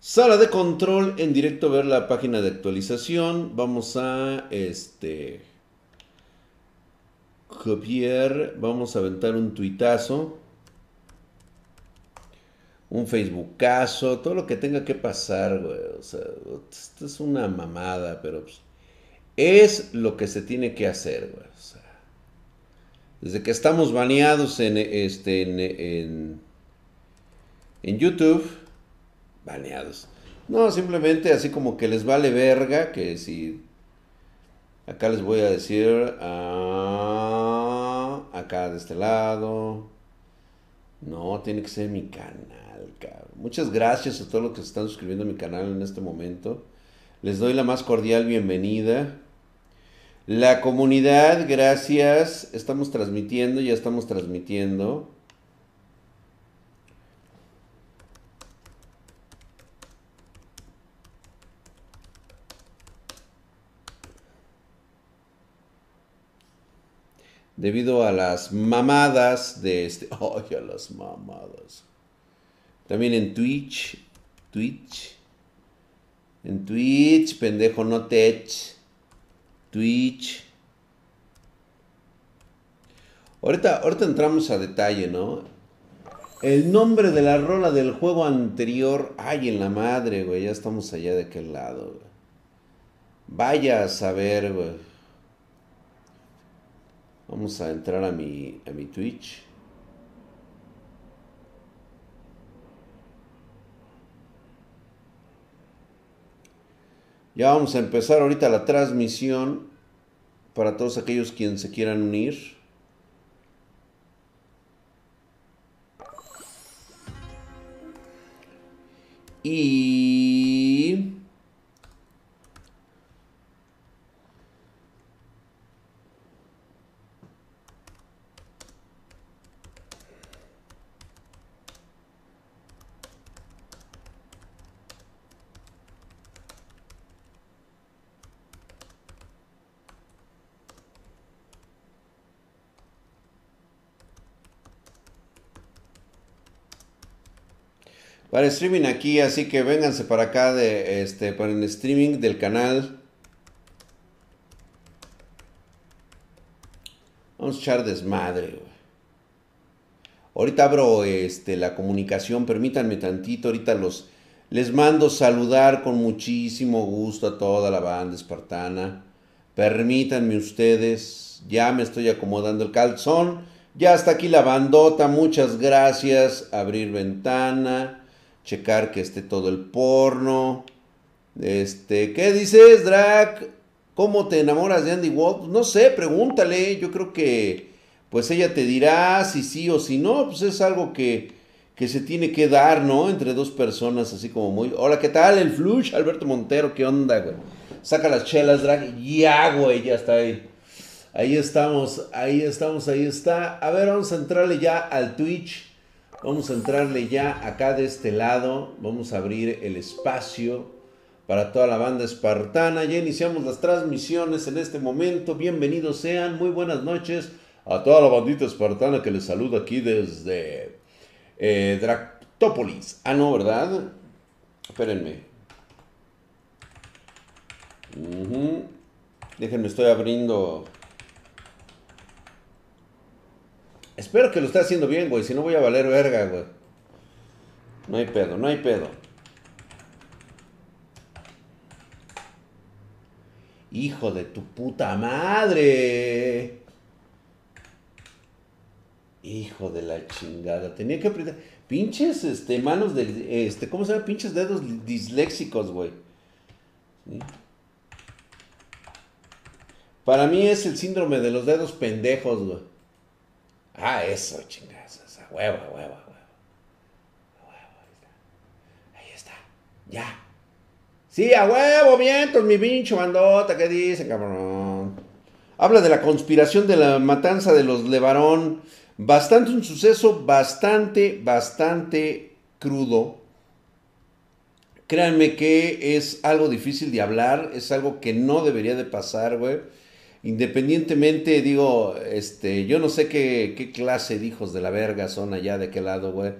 Sala de control en directo, ver la página de actualización. Vamos a este copiar, vamos a aventar un tuitazo, un Facebookazo, todo lo que tenga que pasar, güey. O sea, esto es una mamada, pero pues, es lo que se tiene que hacer, güey. O sea, desde que estamos baneados en este en, en YouTube baneados. No, simplemente así como que les vale verga, que si... Acá les voy a decir... Ah, acá de este lado. No, tiene que ser mi canal, cabrón. Muchas gracias a todos los que se están suscribiendo a mi canal en este momento. Les doy la más cordial bienvenida. La comunidad, gracias. Estamos transmitiendo, ya estamos transmitiendo. debido a las mamadas de este... ¡Ay, a las mamadas! También en Twitch, Twitch, en Twitch, pendejo no tech, Twitch. Ahorita, entramos a detalle, ¿no? El nombre de la rola del juego anterior, ay, en la madre, güey, ya estamos allá de aquel lado. Vaya a saber, güey. Vamos a entrar a mi, a mi Twitch. Ya vamos a empezar ahorita la transmisión para todos aquellos quienes se quieran unir. Y para streaming aquí, así que vénganse para acá de este para el streaming del canal. Vamos a echar desmadre, Ahorita abro este, la comunicación, permítanme tantito, ahorita los les mando saludar con muchísimo gusto a toda la banda espartana. Permítanme ustedes, ya me estoy acomodando el calzón. Ya está aquí la bandota, muchas gracias. Abrir ventana checar que esté todo el porno. Este, ¿qué dices, Drac? ¿Cómo te enamoras de Andy Walt? No sé, pregúntale. Yo creo que, pues ella te dirá si sí o si no. Pues es algo que, que se tiene que dar, ¿no? Entre dos personas, así como muy. Hola, ¿qué tal? El Flush, Alberto Montero, ¿qué onda, güey? Saca las chelas, Drac. Ya, güey, ya está ahí. Ahí estamos, ahí estamos, ahí está. A ver, vamos a entrarle ya al Twitch. Vamos a entrarle ya acá de este lado. Vamos a abrir el espacio para toda la banda espartana. Ya iniciamos las transmisiones en este momento. Bienvenidos sean. Muy buenas noches a toda la bandita espartana que les saluda aquí desde eh. Ah, no, ¿verdad? Espérenme. Déjenme, estoy abriendo Espero que lo esté haciendo bien, güey. Si no voy a valer verga, güey. No hay pedo, no hay pedo. Hijo de tu puta madre. Hijo de la chingada. Tenía que apretar. Pinches, este, manos de. Este, ¿cómo se llama? Pinches dedos disléxicos, güey. Para mí es el síndrome de los dedos pendejos, güey. Ah, eso, chingas, esa hueva, hueva, hueva. Ahí está. Ya. Sí, a huevo, vientos, mi pincho bandota, ¿qué dicen, cabrón? Habla de la conspiración de la matanza de los Levarón. Bastante un suceso, bastante, bastante crudo. Créanme que es algo difícil de hablar, es algo que no debería de pasar, güey. Independientemente, digo, este, yo no sé qué, qué clase de hijos de la verga son allá de qué lado, güey.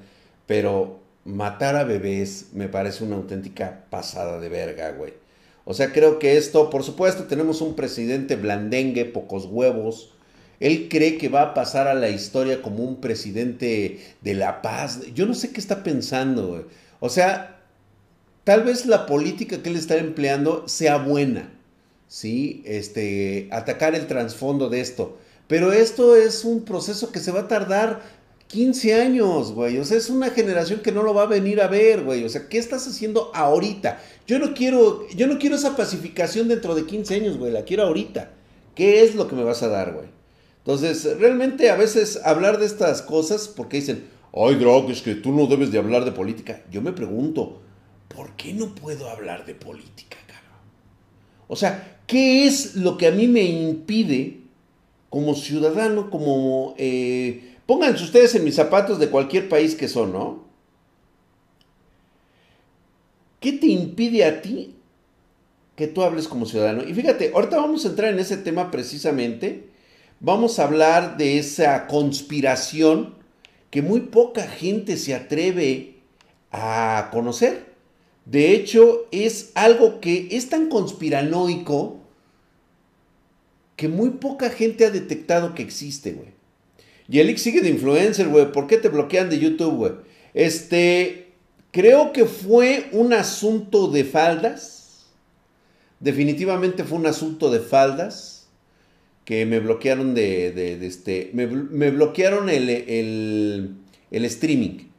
Pero matar a bebés me parece una auténtica pasada de verga, güey. O sea, creo que esto, por supuesto, tenemos un presidente blandengue, pocos huevos. Él cree que va a pasar a la historia como un presidente de la paz. Yo no sé qué está pensando, güey. O sea, tal vez la política que él está empleando sea buena ¿sí? Este, atacar el trasfondo de esto. Pero esto es un proceso que se va a tardar 15 años, güey. O sea, es una generación que no lo va a venir a ver, güey. O sea, ¿qué estás haciendo ahorita? Yo no quiero, yo no quiero esa pacificación dentro de 15 años, güey. La quiero ahorita. ¿Qué es lo que me vas a dar, güey? Entonces, realmente a veces hablar de estas cosas, porque dicen, ay, Drog, es que tú no debes de hablar de política. Yo me pregunto, ¿por qué no puedo hablar de política? O sea, ¿Qué es lo que a mí me impide como ciudadano, como... Eh, pónganse ustedes en mis zapatos de cualquier país que son, ¿no? ¿Qué te impide a ti que tú hables como ciudadano? Y fíjate, ahorita vamos a entrar en ese tema precisamente. Vamos a hablar de esa conspiración que muy poca gente se atreve a conocer. De hecho, es algo que es tan conspiranoico que muy poca gente ha detectado que existe, güey. Y el sigue de influencer, güey. ¿Por qué te bloquean de YouTube, güey? Este, creo que fue un asunto de faldas. Definitivamente fue un asunto de faldas. Que me bloquearon de, este, me, bloquearon el, el, el streaming.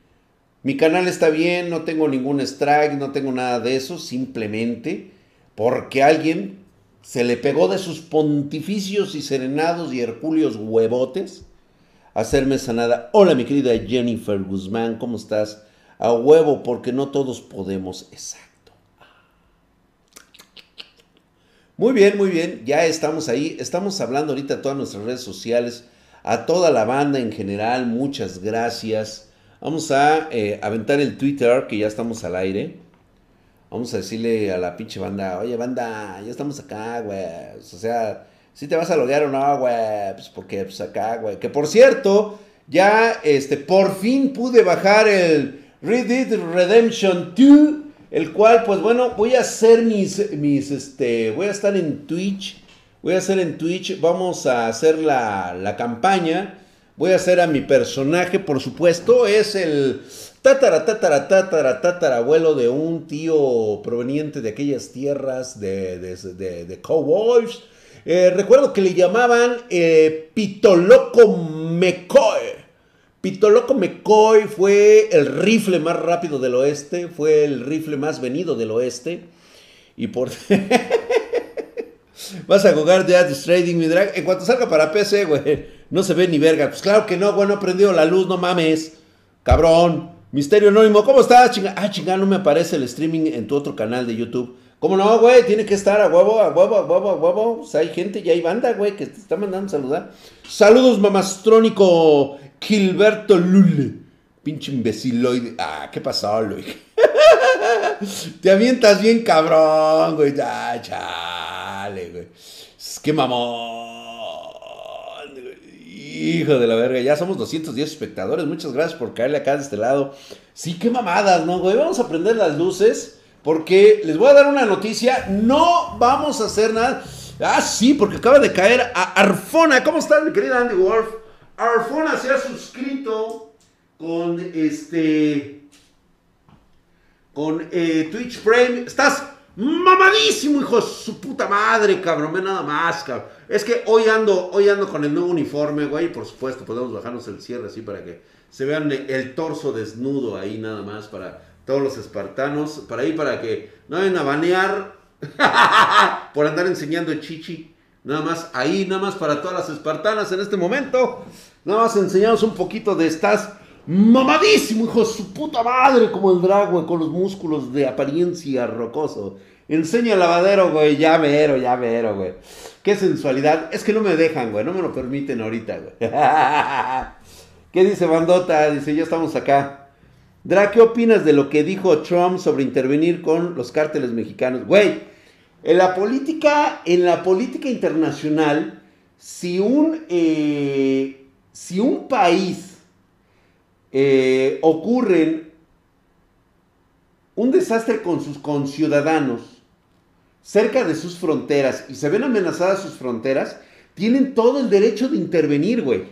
Mi canal está bien, no tengo ningún strike, no tengo nada de eso. Simplemente porque alguien se le pegó de sus pontificios y serenados y hercúleos huevotes hacerme sanada. Hola mi querida Jennifer Guzmán, ¿cómo estás? A huevo, porque no todos podemos. Exacto. Muy bien, muy bien, ya estamos ahí. Estamos hablando ahorita a todas nuestras redes sociales, a toda la banda en general, muchas gracias. Vamos a eh, aventar el Twitter, que ya estamos al aire. Vamos a decirle a la pinche banda, oye banda, ya estamos acá, güey. O sea, si te vas a loguear o no, güey. Pues porque pues acá, güey. Que por cierto, ya este, por fin pude bajar el Red Dead Redemption 2. El cual, pues bueno, voy a hacer mis, mis, este, voy a estar en Twitch. Voy a hacer en Twitch, vamos a hacer la, la campaña. Voy a hacer a mi personaje, por supuesto. Es el Tatara, tatara, tatara, tatara, abuelo de un tío proveniente de aquellas tierras de, cowboys. Eh, recuerdo que le llamaban eh, Pitoloco McCoy. Pitoloco McCoy fue el rifle más rápido del oeste, fue el rifle más venido del oeste. Y por... Vas a jugar Death Trading, mi drag. En cuanto salga para PC, güey, no se ve ni verga. Pues claro que no, güey, no ha prendido la luz, no mames. Cabrón. Misterio Anónimo, ¿cómo estás? Chinga? Ah, chinga, no me aparece el streaming en tu otro canal de YouTube. ¿Cómo no, güey? Tiene que estar a huevo, a huevo, a huevo, a huevo. O sea, hay gente y hay banda, güey, que te está mandando saludar. Saludos, mamastrónico Gilberto Lule. Pinche imbeciloide. Ah, ¿qué pasó, Luis? te avientas bien cabrón, güey. Chale, güey. Qué mamón. Hijo de la verga, ya somos 210 espectadores. Muchas gracias por caerle acá de este lado. Sí, qué mamadas, ¿no, güey? Vamos a prender las luces porque les voy a dar una noticia. No vamos a hacer nada. Ah, sí, porque acaba de caer a Arfona. ¿Cómo estás, mi querida Andy Wolf? Arfona se ha suscrito con este. Con eh, Twitch Frame. Estás mamadísimo, hijo de su puta madre, cabrón. Ve nada más, cabrón. Es que hoy ando, hoy ando con el nuevo uniforme, güey. Por supuesto, podemos bajarnos el cierre así para que se vean el torso desnudo ahí nada más para todos los espartanos. Para ahí, para que no vayan a banear por andar enseñando chichi. Nada más ahí, nada más para todas las espartanas en este momento. Nada más enseñamos un poquito de estas mamadísimo, hijo de su puta madre, como el drag, güey, con los músculos de apariencia rocoso. Enseña el lavadero, güey, ya vero, ya vero, güey. Qué sensualidad. Es que no me dejan, güey. No me lo permiten ahorita, güey. ¿Qué dice Bandota? Dice, ya estamos acá. Dra, ¿qué opinas de lo que dijo Trump sobre intervenir con los cárteles mexicanos? Güey, en la política, en la política internacional, si un, eh, si un país eh, ocurre un desastre con sus conciudadanos cerca de sus fronteras y se ven amenazadas sus fronteras, tienen todo el derecho de intervenir, güey.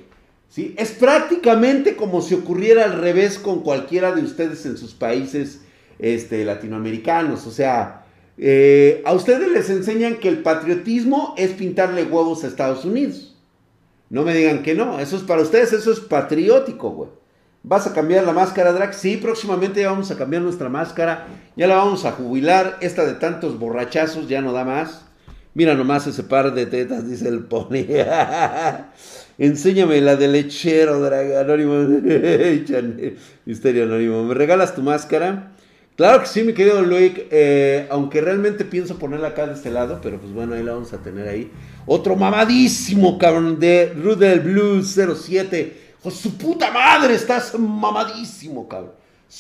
¿Sí? Es prácticamente como si ocurriera al revés con cualquiera de ustedes en sus países este, latinoamericanos. O sea, eh, a ustedes les enseñan que el patriotismo es pintarle huevos a Estados Unidos. No me digan que no, eso es para ustedes, eso es patriótico, güey. ¿Vas a cambiar la máscara, Drac? Sí, próximamente ya vamos a cambiar nuestra máscara. Ya la vamos a jubilar. Esta de tantos borrachazos ya no da más. Mira nomás ese par de tetas, dice el pony. Enséñame la de lechero, Drag. Anónimo. Misterio Anónimo. ¿Me regalas tu máscara? Claro que sí, mi querido Luik. Eh, aunque realmente pienso ponerla acá de este lado. Pero pues bueno, ahí la vamos a tener ahí. Otro mamadísimo, cabrón, de Rudel Blue 07. Pues su puta madre, estás mamadísimo, cabrón.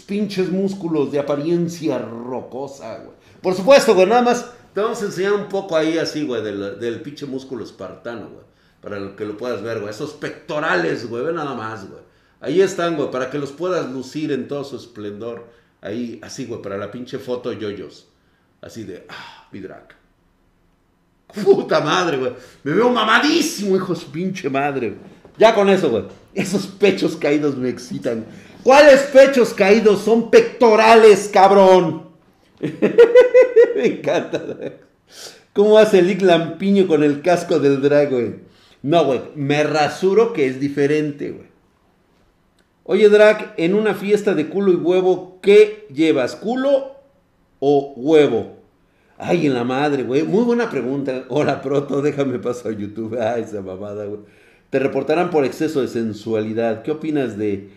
pinches músculos de apariencia rocosa, güey. Por supuesto, güey, nada más te vamos a enseñar un poco ahí así, güey, del, pinche músculo espartano, güey. Para que lo puedas ver, güey. Esos pectorales, güey, ve nada más, güey. Ahí están, güey, para que los puedas lucir en todo su esplendor. Ahí, así, güey, para la pinche foto yoyos. Así de, ah, Vidrak. Puta madre, güey. Me veo mamadísimo, hijo pinche madre, güey. Ya con eso, güey. Esos pechos caídos me excitan. ¿Cuáles pechos caídos? Son pectorales, cabrón. me encanta. ¿Cómo hace el Lampiño con el casco del drag, güey? No, güey. Me rasuro que es diferente, güey. Oye, drag, en una fiesta de culo y huevo, ¿qué llevas? ¿Culo o huevo? Ay, en la madre, güey. Muy buena pregunta. Hola, proto, déjame paso a YouTube. Ay, esa mamada, güey. Te reportarán por exceso de sensualidad. ¿Qué opinas de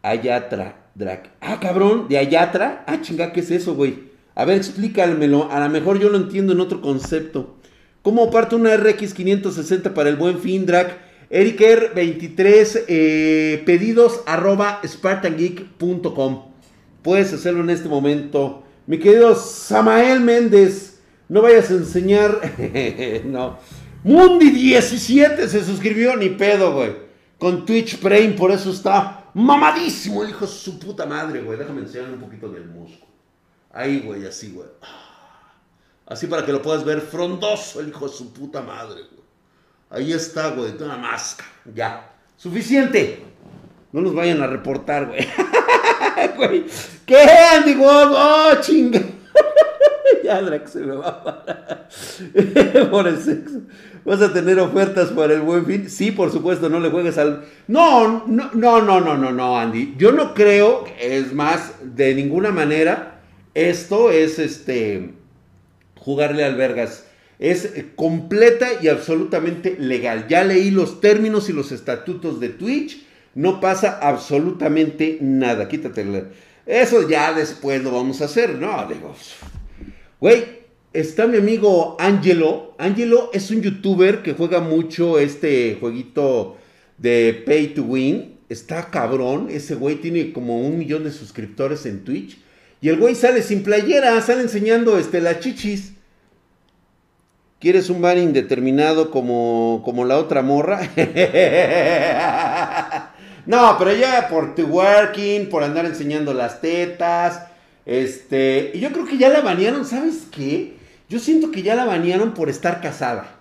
Ayatra, Drac? Ah, cabrón, de Ayatra. Ah, chinga, ¿qué es eso, güey? A ver, explícamelo. A lo mejor yo lo entiendo en otro concepto. ¿Cómo parte una RX 560 para el buen fin, Drac? Eriker23, eh, pedidos arroba spartangeek.com. Puedes hacerlo en este momento. Mi querido Samael Méndez, no vayas a enseñar. no. Mundi17 se suscribió, ni pedo, güey. Con Twitch Prime, por eso está mamadísimo el hijo de su puta madre, güey. Déjame enseñarle un poquito del músculo. Ahí, güey, así, güey. Así para que lo puedas ver frondoso el hijo de su puta madre, güey. Ahí está, güey, una máscara. Ya. Suficiente. No nos vayan a reportar, güey. ¿Qué, Andy Oh, chinga. ya, Drax se me va a parar. Por el sexo. ¿Vas a tener ofertas para el buen fin? Sí, por supuesto, no le juegues al... No, no, no, no, no, no, Andy. Yo no creo, es más, de ninguna manera, esto es este jugarle al vergas. Es completa y absolutamente legal. Ya leí los términos y los estatutos de Twitch. No pasa absolutamente nada. Quítate. Eso ya después lo vamos a hacer. No, digo. Güey, está mi amigo Angelo. Angelo es un youtuber que juega mucho este jueguito de Pay to Win. Está cabrón. Ese güey tiene como un millón de suscriptores en Twitch. Y el güey sale sin playera, sale enseñando este, las chichis. ¿Quieres un bar indeterminado como, como la otra morra? no, pero ya por tu working, por andar enseñando las tetas. Este, y yo creo que ya la banearon, ¿sabes qué? Yo siento que ya la banearon por estar casada.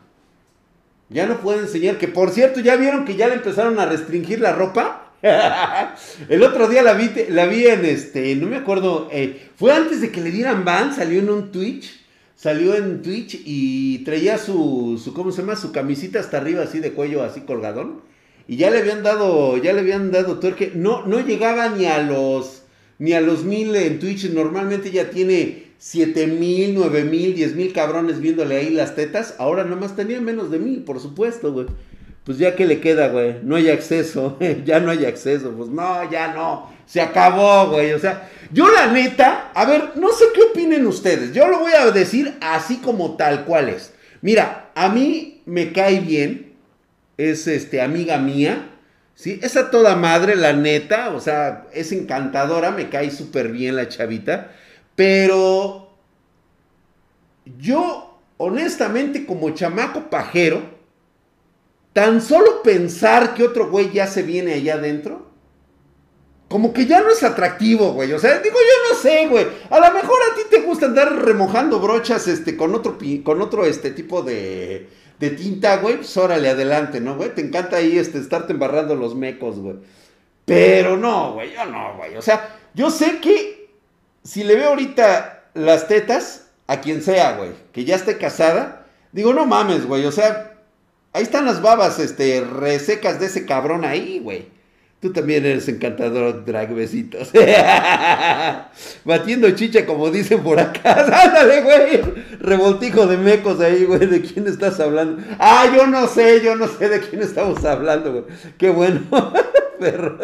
Ya no puede enseñar, que por cierto, ¿ya vieron que ya le empezaron a restringir la ropa? el otro día la vi, la vi en este, no me acuerdo, eh, fue antes de que le dieran ban, salió en un Twitch, salió en Twitch y traía su, su, ¿cómo se llama? Su camisita hasta arriba, así de cuello, así colgadón. Y ya le habían dado, ya le habían dado tuerque. No, no llegaba ni a los, ni a los mil en Twitch. Normalmente ya tiene siete mil, nueve mil, diez mil cabrones viéndole ahí las tetas. Ahora nomás tenía menos de mil, por supuesto, güey. Pues ya que le queda, güey. No hay acceso. ya no hay acceso. Pues no, ya no. Se acabó, güey. O sea, yo la neta, a ver, no sé qué opinen ustedes. Yo lo voy a decir así como tal cual es. Mira, a mí me cae bien. Es este, amiga mía. ¿Sí? Esa toda madre, la neta. O sea, es encantadora. Me cae súper bien la chavita. Pero yo, honestamente, como chamaco pajero, tan solo pensar que otro güey ya se viene allá adentro, como que ya no es atractivo, güey. O sea, digo, yo no sé, güey. A lo mejor a ti te gusta andar remojando brochas este, con otro, con otro este, tipo de, de tinta, güey. Pues órale, adelante, ¿no, güey? Te encanta ahí este, estarte embarrando los mecos, güey. Pero no, güey, yo no, güey. O sea, yo sé que si le veo ahorita las tetas a quien sea, güey, que ya esté casada, digo, no mames, güey. O sea, ahí están las babas, este, resecas de ese cabrón ahí, güey. Tú también eres encantador, drag besitos. Batiendo chicha, como dicen por acá. Ándale, güey. Revoltijo de mecos ahí, güey. ¿De quién estás hablando? Ah, yo no sé, yo no sé de quién estamos hablando, güey. Qué bueno. Perro.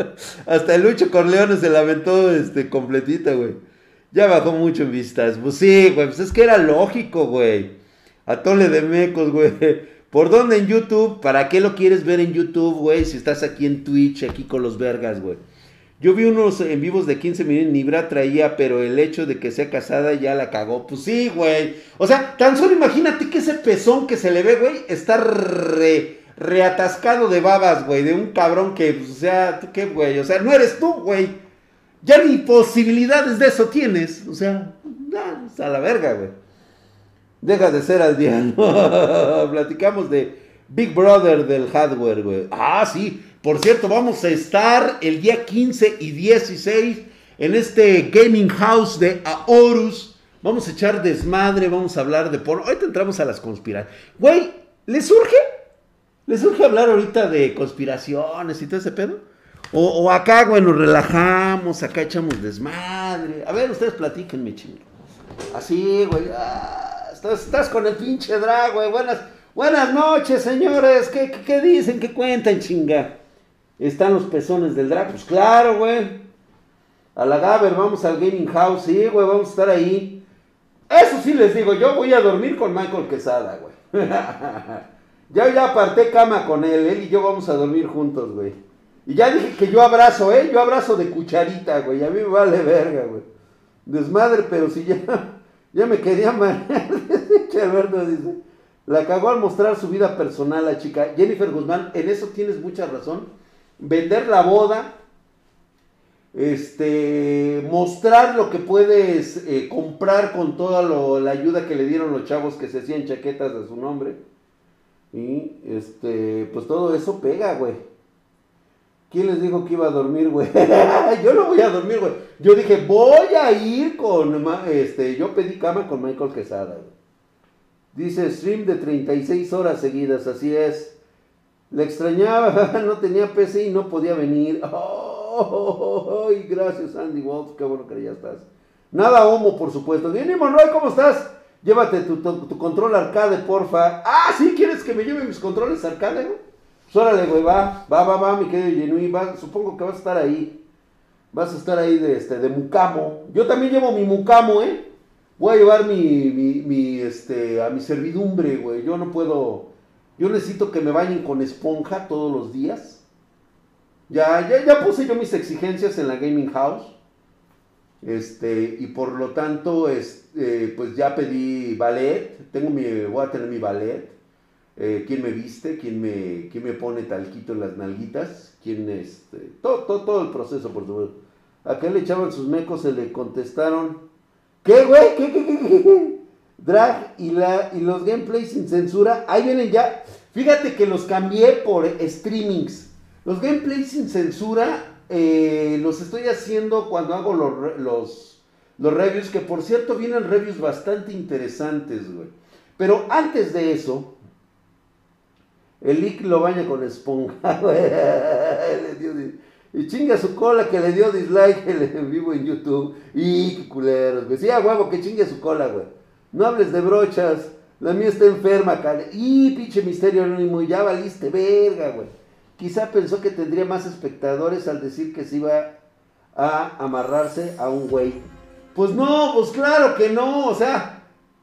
Hasta el Lucho Corleone se lamentó este, completita, güey. Ya bajó mucho en vistas. Pues sí, güey. Pues es que era lógico, güey. Atole de mecos, güey. ¿Por dónde en YouTube? ¿Para qué lo quieres ver en YouTube, güey? Si estás aquí en Twitch, aquí con los vergas, güey. Yo vi unos en vivos de 15 minutos, Nibra traía, pero el hecho de que sea casada ya la cagó. Pues sí, güey. O sea, tan solo imagínate que ese pezón que se le ve, güey, está re, reatascado de babas, güey. De un cabrón que, pues, o sea, ¿tú qué, güey? O sea, no eres tú, güey. Ya ni posibilidades de eso tienes. O sea, a la verga, güey. Deja de ser aldeano. Platicamos de Big Brother del hardware, güey. Ah, sí. Por cierto, vamos a estar el día 15 y 16 en este gaming house de Aorus. Vamos a echar desmadre, vamos a hablar de porno. Ahorita entramos a las conspiraciones. Güey, ¿le surge? ¿Le surge hablar ahorita de conspiraciones y todo ese pedo? O, acá, güey, nos relajamos, acá echamos desmadre. A ver, ustedes platíquenme, chingo. Así, güey. Ah. Estás, con el pinche drag, güey. Buenas, buenas noches, señores. ¿Qué, dicen? ¿Qué cuentan, chinga? ¿Están los pezones del drag? Pues claro, güey. A la Gaber, vamos al Gaming House. Sí, güey, vamos a estar ahí. Eso sí les digo, yo voy a dormir con Michael Quesada, güey. ya, ya aparté cama con él, él y yo vamos a dormir juntos, güey. Y ya dije que yo abrazo, ¿eh? Yo abrazo de cucharita, güey. A mí me vale verga, güey. Desmadre, pero si ya... Ya me quería marear. Alberto dice. La cagó al mostrar su vida personal la chica. Jennifer Guzmán, en eso tienes mucha razón. Vender la boda. Este, mostrar lo que puedes eh, comprar con toda la ayuda que le dieron los chavos que se hacían chaquetas de su nombre. Y este, pues todo eso pega, güey. ¿Quién les dijo que iba a dormir, güey? yo no voy a dormir, güey. Yo dije, voy a ir con, este, yo pedí cama con Michael Quesada, güey. Dice, stream de 36 horas seguidas, así es. Le extrañaba, no tenía PC y no podía venir. Oh, gracias, Andy Wolf, qué bueno que ya estás. Nada homo, por supuesto. Bien, Manuel, ¿cómo estás? Llévate tu, tu, control arcade, porfa. Ah, ¿sí? ¿Quieres que me lleve mis controles arcade, güey? Pues órale, güey, va, va, va, va, mi querido Yenui, va, supongo que vas a estar ahí. Vas a estar ahí de, este, de mucamo. Yo también llevo mi mucamo, ¿eh? Voy a llevar mi, mi, mi este, a mi servidumbre, güey. Yo no puedo, yo necesito que me bañen con esponja todos los días. Ya, ya, ya puse yo mis exigencias en la Gaming House. Este, y por lo tanto, este, pues ya pedí ballet. Tengo mi, voy a tener mi ballet eh, quién me viste, quién me, quién me pone talquito en las nalguitas, quién este, todo, todo, todo el proceso, por supuesto. A qué le echaban sus mecos, se le contestaron, ¿qué, güey? ¿Qué, qué, qué, qué? Drag y, la, y los gameplays sin censura, ahí vienen ya. Fíjate que los cambié por streamings. Los gameplays sin censura eh, los estoy haciendo cuando hago los, los, los reviews, que por cierto vienen reviews bastante interesantes, güey. Pero antes de eso, el Lick lo baña con esponja, y chinga su cola que le dio dislike en vivo en YouTube. Y qué culeros, güey. Sí, a huevo, que chingue su cola, güey. No hables de brochas. La mía está enferma, cale. Y pinche misterio anónimo, ya valiste, verga, güey. Quizá pensó que tendría más espectadores al decir que se iba a amarrarse a un güey. Pues no, pues claro que no, o sea,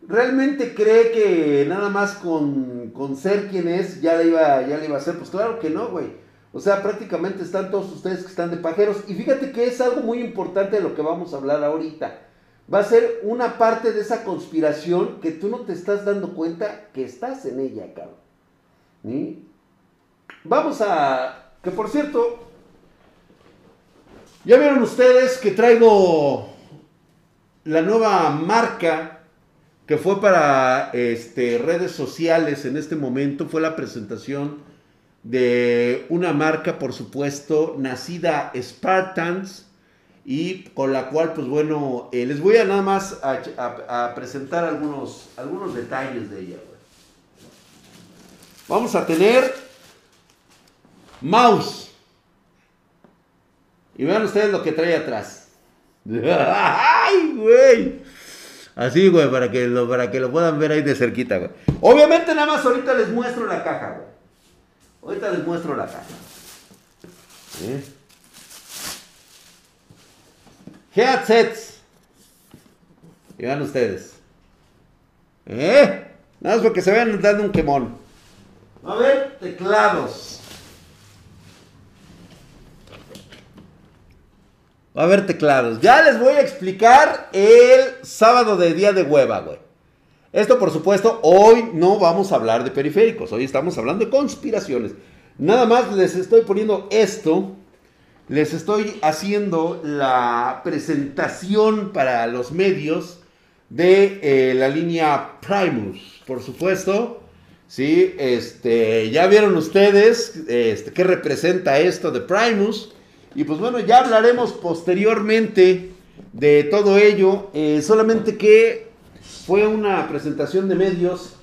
¿Realmente cree que nada más con, ser quien es ya le, iba, ya le iba a hacer? Pues claro que no, güey. O sea, prácticamente están todos ustedes que están de pajeros. Y fíjate que es algo muy importante de lo que vamos a hablar ahorita. Va a ser una parte de esa conspiración que tú no te estás dando cuenta que estás en ella, cabrón. vamos a... Que por cierto, ya vieron ustedes que traigo la nueva marca que fue para este, redes sociales en este momento. Fue la presentación de una marca, por supuesto, nacida Spartans y con la cual, pues bueno, eh, les voy a nada más a, presentar algunos, algunos detalles de ella. Vamos a tener mouse. Y vean ustedes lo que trae atrás. ¡Ay, güey! Así, güey, para que, lo, para que lo puedan ver ahí de cerquita, güey. Obviamente nada más ahorita les muestro la caja, güey. Ahorita les muestro la caja. ¿Eh? Headsets. Y vean ustedes. ¿Eh? Nada más porque se vean dando un quemón. A ver, teclados. Va a haber teclados. Ya les voy a explicar el sábado de día de hueva, güey. Esto, por supuesto, hoy no vamos a hablar de periféricos. Hoy estamos hablando de conspiraciones. Nada más les estoy poniendo esto. Les estoy haciendo la presentación para los medios de eh, la línea Primus. Por supuesto, sí, este, ya vieron ustedes este, qué representa esto de Primus. Y pues bueno, ya hablaremos posteriormente de todo ello. Eh, solamente que fue una presentación de medios.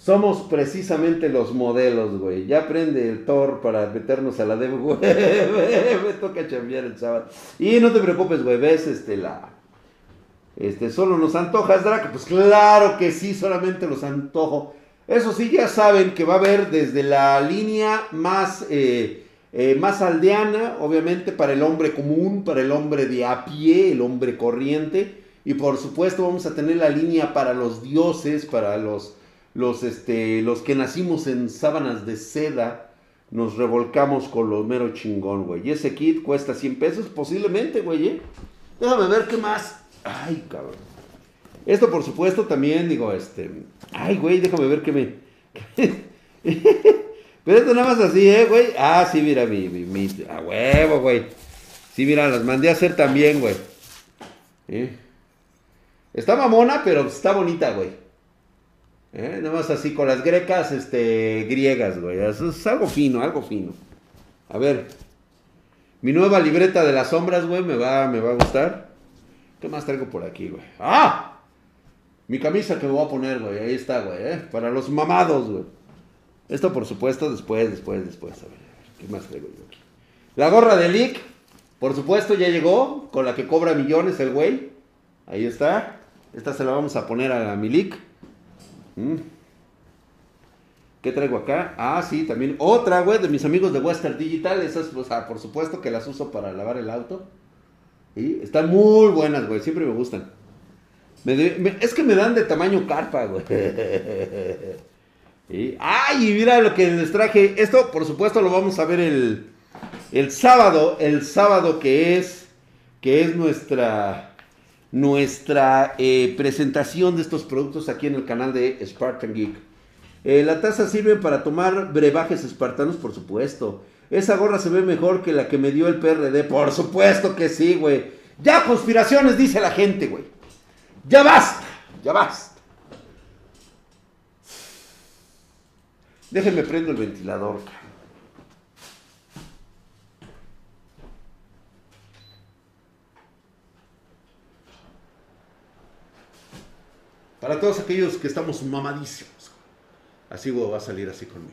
Somos precisamente los modelos, güey. Ya prende el Thor para meternos a la demo, güey. Me toca chambear el sábado. Y no te preocupes, güey. Ves este la. Este, solo nos antojas, Drac. Pues claro que sí, solamente los antojo. Eso sí, ya saben que va a haber desde la línea más. Eh, eh, más aldeana, obviamente, para el hombre común, para el hombre de a pie, el hombre corriente. Y por supuesto vamos a tener la línea para los dioses, para los, los, este, los que nacimos en sábanas de seda. Nos revolcamos con lo mero chingón, güey. Y ese kit cuesta 100 pesos, posiblemente, güey. ¿eh? Déjame ver qué más. Ay, cabrón. Esto, por supuesto, también, digo, este. Ay, güey, déjame ver qué me. Pero esto nada más así, ¿eh, güey? Ah, sí, mira, mi, mi, a huevo, güey. Sí, mira, las mandé a hacer también, güey. ¿Eh? Está mamona, pero está bonita, güey. ¿Eh? Nada más así, con las grecas, este, griegas, güey. Eso es algo fino, algo fino. A ver. Mi nueva libreta de las sombras, güey, me va, me va a gustar. ¿Qué más traigo por aquí, güey? ¡Ah! Mi camisa que me voy a poner, güey. Ahí está, güey, ¿eh? Para los mamados, güey. Esto, por supuesto, después, después, después. A ver, ¿qué más traigo yo aquí? La gorra de Lick, por supuesto, ya llegó, con la que cobra millones el güey. Ahí está. Esta se la vamos a poner a mi Lick. Mm. ¿Qué traigo acá? Ah, sí, también otra, güey, de mis amigos de Western Digital. Esas, o por supuesto que las uso para lavar el auto. Y están muy buenas, güey, siempre me gustan. es que me dan de tamaño carpa, güey. ¡Ay! Mira lo que les traje. Esto, por supuesto, lo vamos a ver el, el sábado. El sábado que es, que es nuestra, nuestra eh, presentación de estos productos aquí en el canal de Spartan Geek. Eh, la taza sirve para tomar brebajes espartanos, por supuesto. Esa gorra se ve mejor que la que me dio el PRD. Por supuesto que sí, güey. Ya conspiraciones, dice la gente, güey. Ya basta, ya basta. Déjenme prendo el ventilador. Para todos aquellos que estamos mamadísimos. Así, güey, va a salir así con mi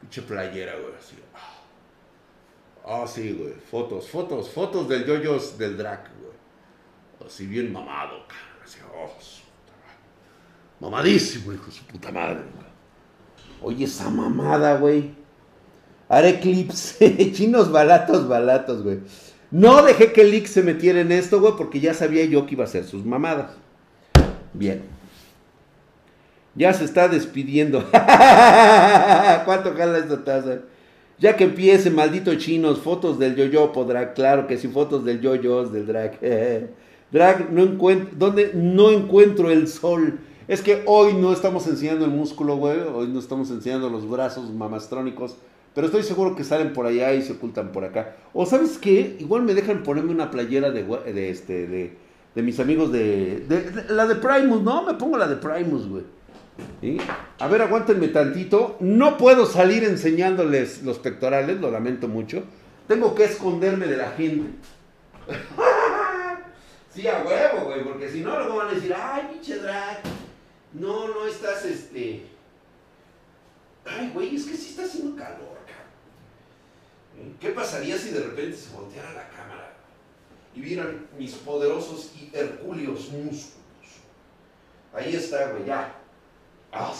pinche playera, güey. Así. Ah, güey. Fotos, fotos, fotos del yoyos del drag, güey. Así bien mamado, Así, oh, Mamadísimo, hijo su puta madre, güey. Oye, esa mamada, güey. Haré clips. Chinos balatos, balatos, güey. No dejé que el se metiera en esto, güey, porque ya sabía yo que iba a hacer sus mamadas. Bien. Ya se está despidiendo. ¿Cuánto jala esta taza? Ya que empiece, maldito chinos, fotos del yo-yo podrá, claro que sí, fotos del yo-yo, del drag. drag, no encuentro, ¿dónde no encuentro el sol? Es que hoy no estamos enseñando el músculo, güey. Hoy no estamos enseñando los brazos mamastrónicos. Pero estoy seguro que salen por allá y se ocultan por acá. O sabes qué, igual me dejan ponerme una playera de, de este, de, de mis amigos de, de, La de Primus, ¿no? Me pongo la de Primus, güey. A ver, aguántenme tantito. No puedo salir enseñándoles los pectorales, lo lamento mucho. Tengo que esconderme de la gente. sí, a huevo, güey, porque si no, luego van a decir, ay, pinche drag. No, no estás, este. Ay, güey, es que sí está haciendo calor, cabrón. ¿Qué pasaría si de repente se volteara la cámara y vieran mis poderosos y hercúleos músculos? Ahí está, güey, ya. Ah.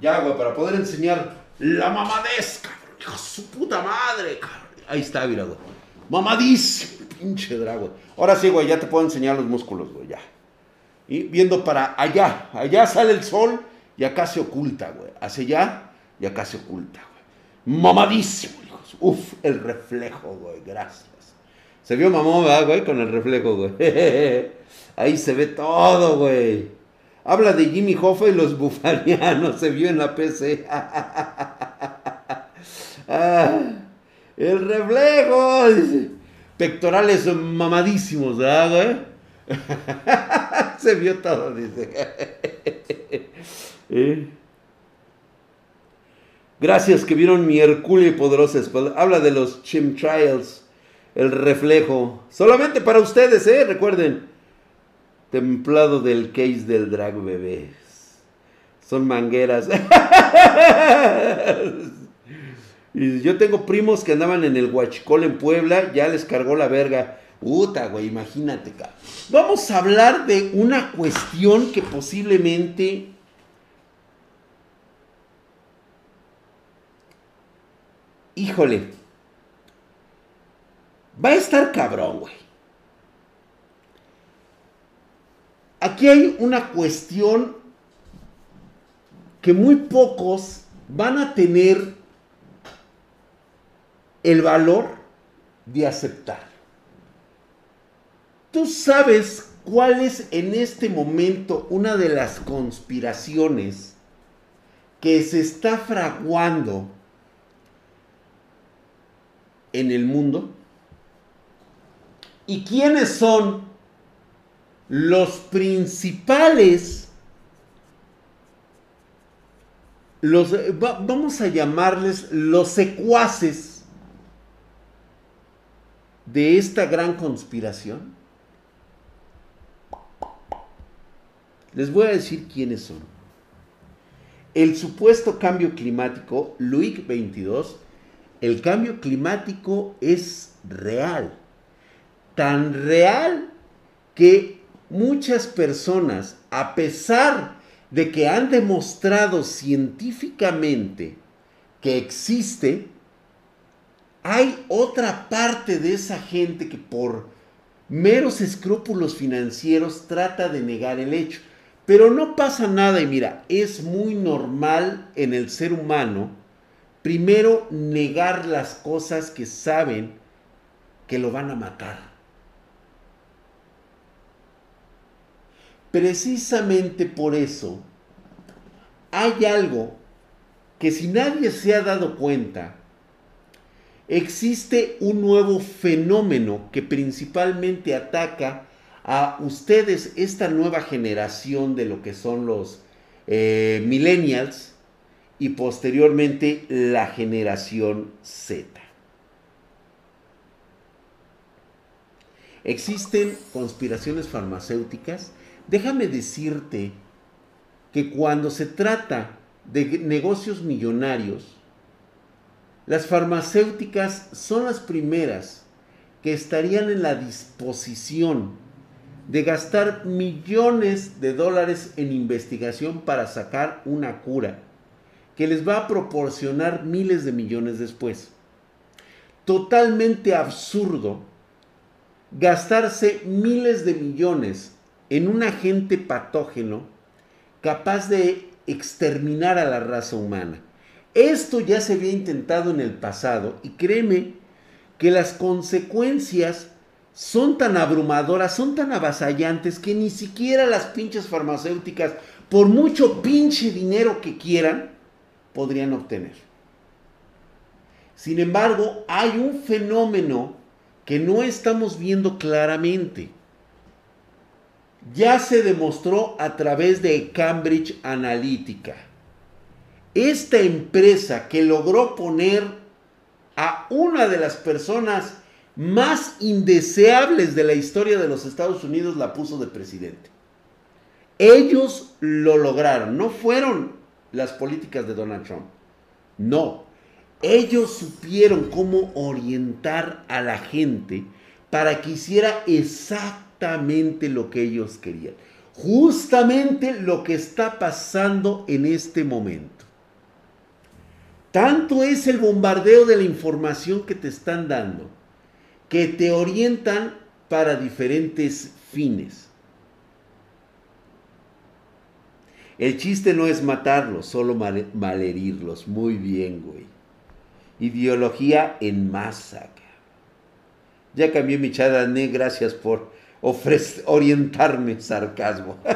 Ya, güey, para poder enseñar la mamadez, cabrón. Hijo su puta madre, cabrón. Ahí está, mira, güey. Mamadísimo, pinche dragón. Ahora sí, güey, ya te puedo enseñar los músculos, güey, ya. Y viendo para allá. Allá sale el sol y acá se oculta, güey. Hacia allá y acá se oculta, güey. Mamadísimo, hijos. Uf, el reflejo, güey. Gracias. Se vio mamón, ¿verdad, güey? Con el reflejo, güey. Ahí se ve todo, güey. Habla de Jimmy Hoffa y los bufarianos. Se vio en la PC. ah, el reflejo. Pectorales mamadísimos, ¿verdad, güey? Se vio todo, dice. ¿Eh? Gracias que vieron mi Hercule poderosa espalda. Habla de los chimtrails, el reflejo. Solamente para ustedes, ¿eh? Recuerden. Templado del case del drag bebés. Son mangueras. y yo tengo primos que andaban en el Huachicol en Puebla, ya les cargó la verga. Puta, güey, imagínate, Vamos a hablar de una cuestión que posiblemente híjole, va a estar cabrón, güey. Aquí hay una cuestión que muy pocos van a tener el valor de aceptar. ¿Tú sabes cuál es en este momento una de las conspiraciones que se está fraguando en el mundo? ¿Y quiénes son los principales, los, vamos a llamarles los secuaces de esta gran conspiración? Les voy a decir quiénes son. El supuesto cambio climático, Luic 22, el cambio climático es real. Tan real que muchas personas, a pesar de que han demostrado científicamente que existe, hay otra parte de esa gente que por meros escrúpulos financieros trata de negar el hecho. Pero no pasa nada y mira, es muy normal en el ser humano primero negar las cosas que saben que lo van a matar. Precisamente por eso hay algo que si nadie se ha dado cuenta, existe un nuevo fenómeno que principalmente ataca a ustedes, esta nueva generación de lo que son los eh, millennials y posteriormente la generación Z. Existen conspiraciones farmacéuticas. Déjame decirte que cuando se trata de negocios millonarios, las farmacéuticas son las primeras que estarían en la disposición de gastar millones de dólares en investigación para sacar una cura que les va a proporcionar miles de millones después. Totalmente absurdo gastarse miles de millones en un agente patógeno capaz de exterminar a la raza humana. Esto ya se había intentado en el pasado y créeme que las consecuencias son tan abrumadoras, son tan avasallantes que ni siquiera las pinches farmacéuticas, por mucho pinche dinero que quieran, podrían obtener. Sin embargo, hay un fenómeno que no estamos viendo claramente. Ya se demostró a través de Cambridge Analytica. Esta empresa que logró poner a una de las personas más indeseables de la historia de los Estados Unidos la puso de presidente. Ellos lo lograron, no fueron las políticas de Donald Trump. No, ellos supieron cómo orientar a la gente para que hiciera exactamente lo que ellos querían. Justamente lo que está pasando en este momento. Tanto es el bombardeo de la información que te están dando, que te orientan para diferentes fines. El chiste no es matarlos, solo malherirlos. Muy bien, güey. Ideología en masa. Ya cambié mi charané, gracias por orientarme sarcasmo.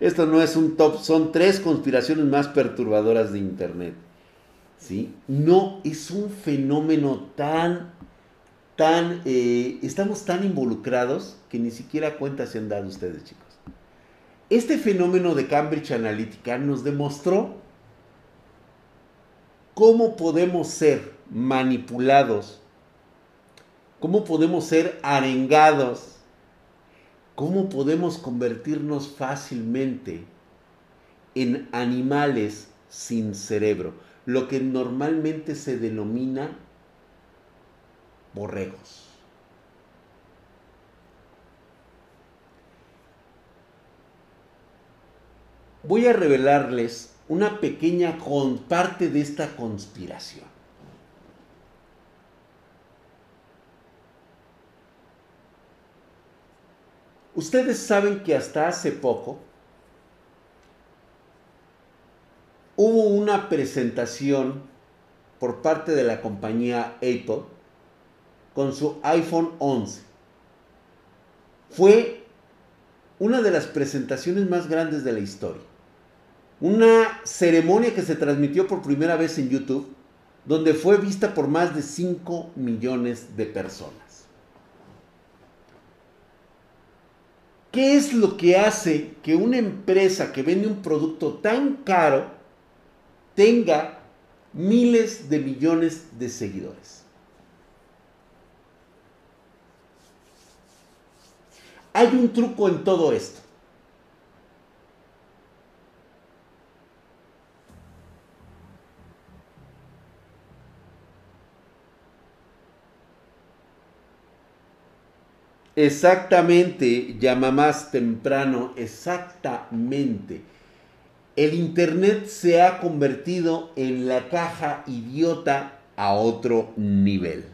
Esto no es un top, son tres conspiraciones más perturbadoras de Internet. No, es un fenómeno tan, tan, eh, estamos tan involucrados que ni siquiera cuenta se han dado ustedes, chicos. Este fenómeno de Cambridge Analytica nos demostró cómo podemos ser manipulados, cómo podemos ser arengados, cómo podemos convertirnos fácilmente en animales sin cerebro, lo que normalmente se denomina borregos. voy a revelarles una pequeña parte de esta conspiración. Ustedes saben que hasta hace poco hubo una presentación por parte de la compañía Apple con su iPhone 11. Fue una de las presentaciones más grandes de la historia una ceremonia que se transmitió por primera vez en YouTube, donde fue vista por más de 5 millones de personas. ¿Qué es lo que hace que una empresa que vende un producto tan caro tenga miles de millones de seguidores? Hay un truco en todo esto. Exactamente, llama más temprano, exactamente. El Internet se ha convertido en la caja idiota a otro nivel.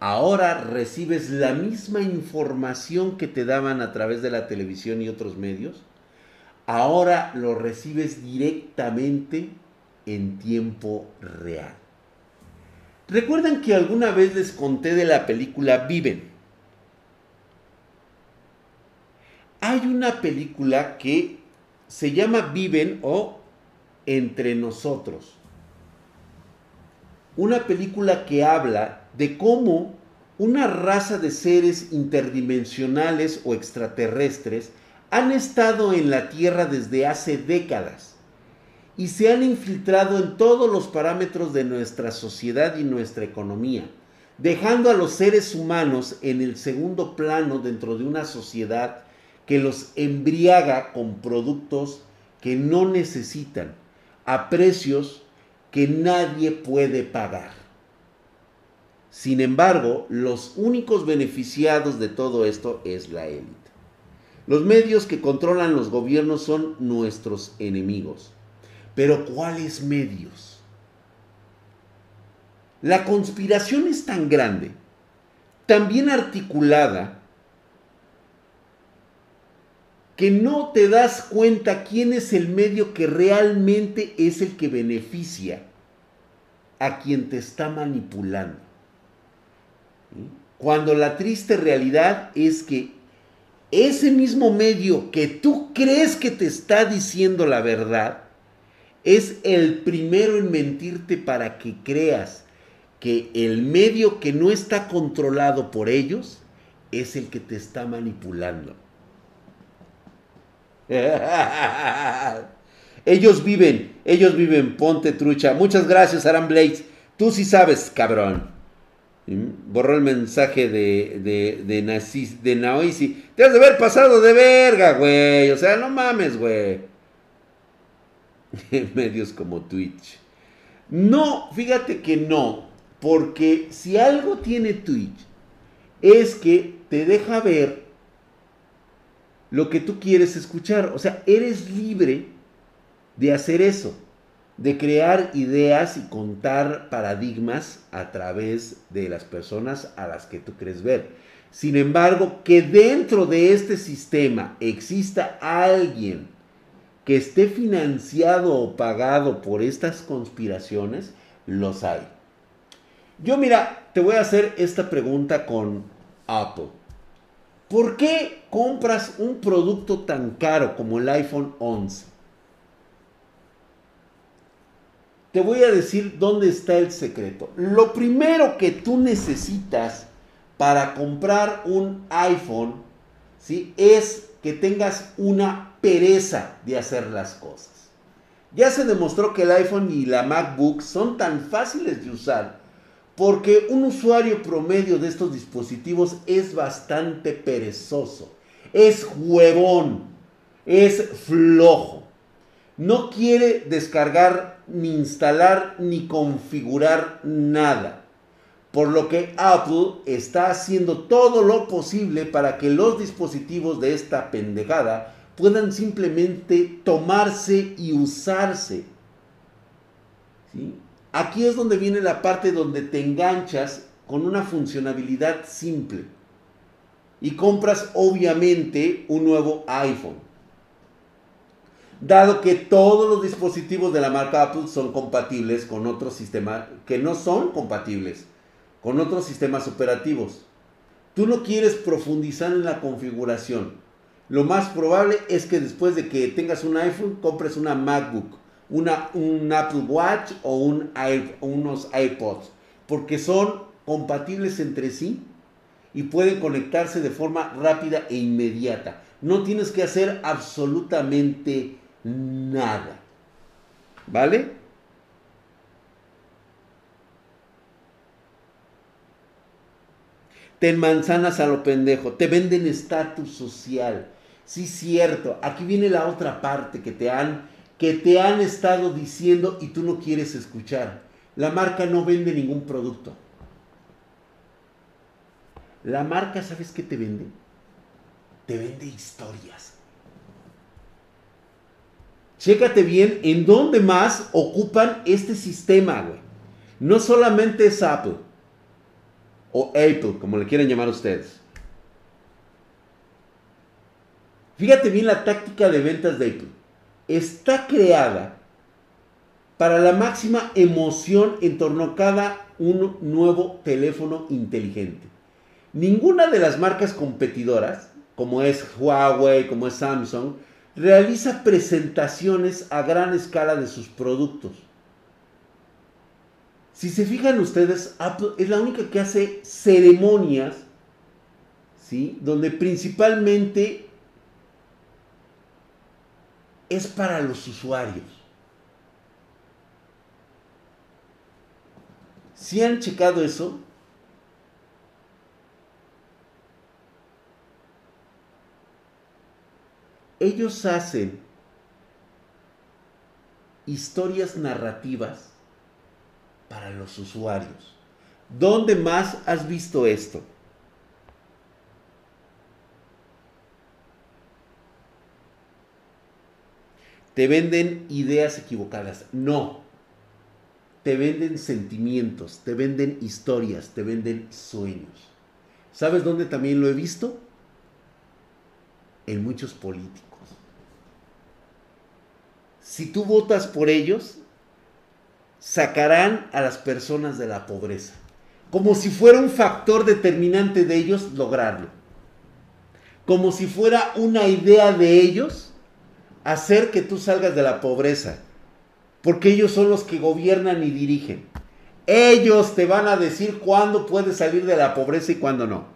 Ahora recibes la misma información que te daban a través de la televisión y otros medios. Ahora lo recibes directamente en tiempo real. ¿Recuerdan que alguna vez les conté de la película Viven? Hay una película que se llama Viven o Entre nosotros. Una película que habla de cómo una raza de seres interdimensionales o extraterrestres han estado en la Tierra desde hace décadas y se han infiltrado en todos los parámetros de nuestra sociedad y nuestra economía, dejando a los seres humanos en el segundo plano dentro de una sociedad que los embriaga con productos que no necesitan a precios que nadie puede pagar. Sin embargo, los únicos beneficiados de todo esto es la élite. Los medios que controlan los gobiernos son nuestros enemigos. Pero ¿cuáles medios? La conspiración es tan grande, tan bien articulada, que no te das cuenta quién es el medio que realmente es el que beneficia a quien te está manipulando. Cuando la triste realidad es que ese mismo medio que tú crees que te está diciendo la verdad, es el primero en mentirte para que creas que el medio que no está controlado por ellos es el que te está manipulando. ellos viven, ellos viven, ponte trucha. Muchas gracias, Aram Blades. Tú sí sabes, cabrón. Borró el mensaje de, de, de Naoisi. Te has de haber pasado de verga, güey. O sea, no mames, güey. Medios como Twitch. No, fíjate que no. Porque si algo tiene Twitch, es que te deja ver lo que tú quieres escuchar. O sea, eres libre de hacer eso de crear ideas y contar paradigmas a través de las personas a las que tú crees ver. Sin embargo, que dentro de este sistema exista alguien que esté financiado o pagado por estas conspiraciones, los hay. Yo mira, te voy a hacer esta pregunta con Apple. ¿Por qué compras un producto tan caro como el iPhone 11? te voy a decir dónde está el secreto. Lo primero que tú necesitas para comprar un iPhone, ¿sí? Es que tengas una pereza de hacer las cosas. Ya se demostró que el iPhone y la MacBook son tan fáciles de usar porque un usuario promedio de estos dispositivos es bastante perezoso, es huevón, es flojo. No quiere descargar ni instalar ni configurar nada. Por lo que Apple está haciendo todo lo posible para que los dispositivos de esta pendejada puedan simplemente tomarse y usarse. Aquí es donde viene la parte donde te enganchas con una funcionalidad simple. Y compras obviamente un nuevo iPhone dado que todos los dispositivos de la marca Apple son compatibles con otros sistemas que no son compatibles con otros sistemas operativos. Tú no quieres profundizar en la configuración. Lo más probable es que después de que tengas un iPhone, compres una MacBook, una, un Apple Watch o un, unos iPods, porque son compatibles entre sí y pueden conectarse de forma rápida e inmediata. No tienes que hacer absolutamente nada. ¿Vale? Ten manzanas a lo pendejo, te venden estatus social. Sí, cierto. Aquí viene la otra parte que te han que te han estado diciendo y tú no quieres escuchar. La marca no vende ningún producto. La marca, ¿sabes qué te vende? Te vende historias. Chécate bien en dónde más ocupan este sistema, güey. No solamente es Apple o Apple, como le quieren llamar ustedes. Fíjate bien la táctica de ventas de Apple. Está creada para la máxima emoción en torno a cada un nuevo teléfono inteligente. Ninguna de las marcas competidoras, como es Huawei, como es Samsung, realiza presentaciones a gran escala de sus productos. Si se fijan ustedes, Apple es la única que hace ceremonias, ¿sí? Donde principalmente es para los usuarios. Si han checado eso, ellos hacen historias narrativas para los usuarios. ¿Dónde más has visto esto? Te venden ideas equivocadas. No. Te venden sentimientos, te venden historias, te venden sueños. ¿Sabes dónde también lo he visto? En muchos políticos si tú votas por ellos, sacarán a las personas de la pobreza. Como si fuera un factor determinante de ellos lograrlo. Como si fuera una idea de ellos hacer que tú salgas de la pobreza. Porque ellos son los que gobiernan y dirigen. Ellos te van a decir cuándo puedes salir de la pobreza y cuándo no.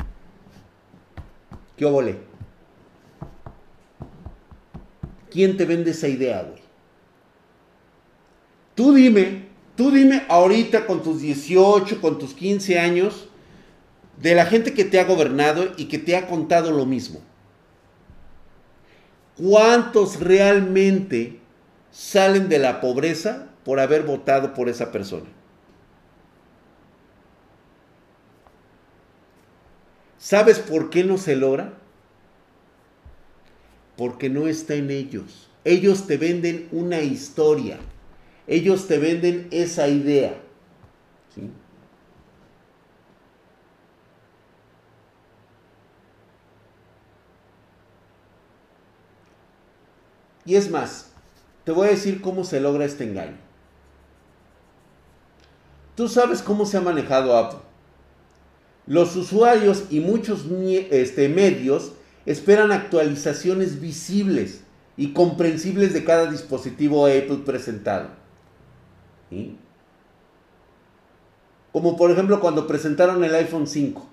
¿Qué obole? ¿Quién te vende esa idea, güey? Tú dime, tú dime ahorita con tus 18, con tus 15 años, de la gente que te ha gobernado y que te ha contado lo mismo. ¿Cuántos realmente salen de la pobreza por haber votado por esa persona? ¿Sabes por qué no se logra? Porque no está en ellos. Ellos te venden una historia. Ellos te venden esa idea. ¿sí? Y es más, te voy a decir cómo se logra este engaño. Tú sabes cómo se ha manejado Apple. Los usuarios y muchos este, medios esperan actualizaciones visibles y comprensibles de cada dispositivo Apple presentado. Como por ejemplo cuando presentaron el iPhone 5.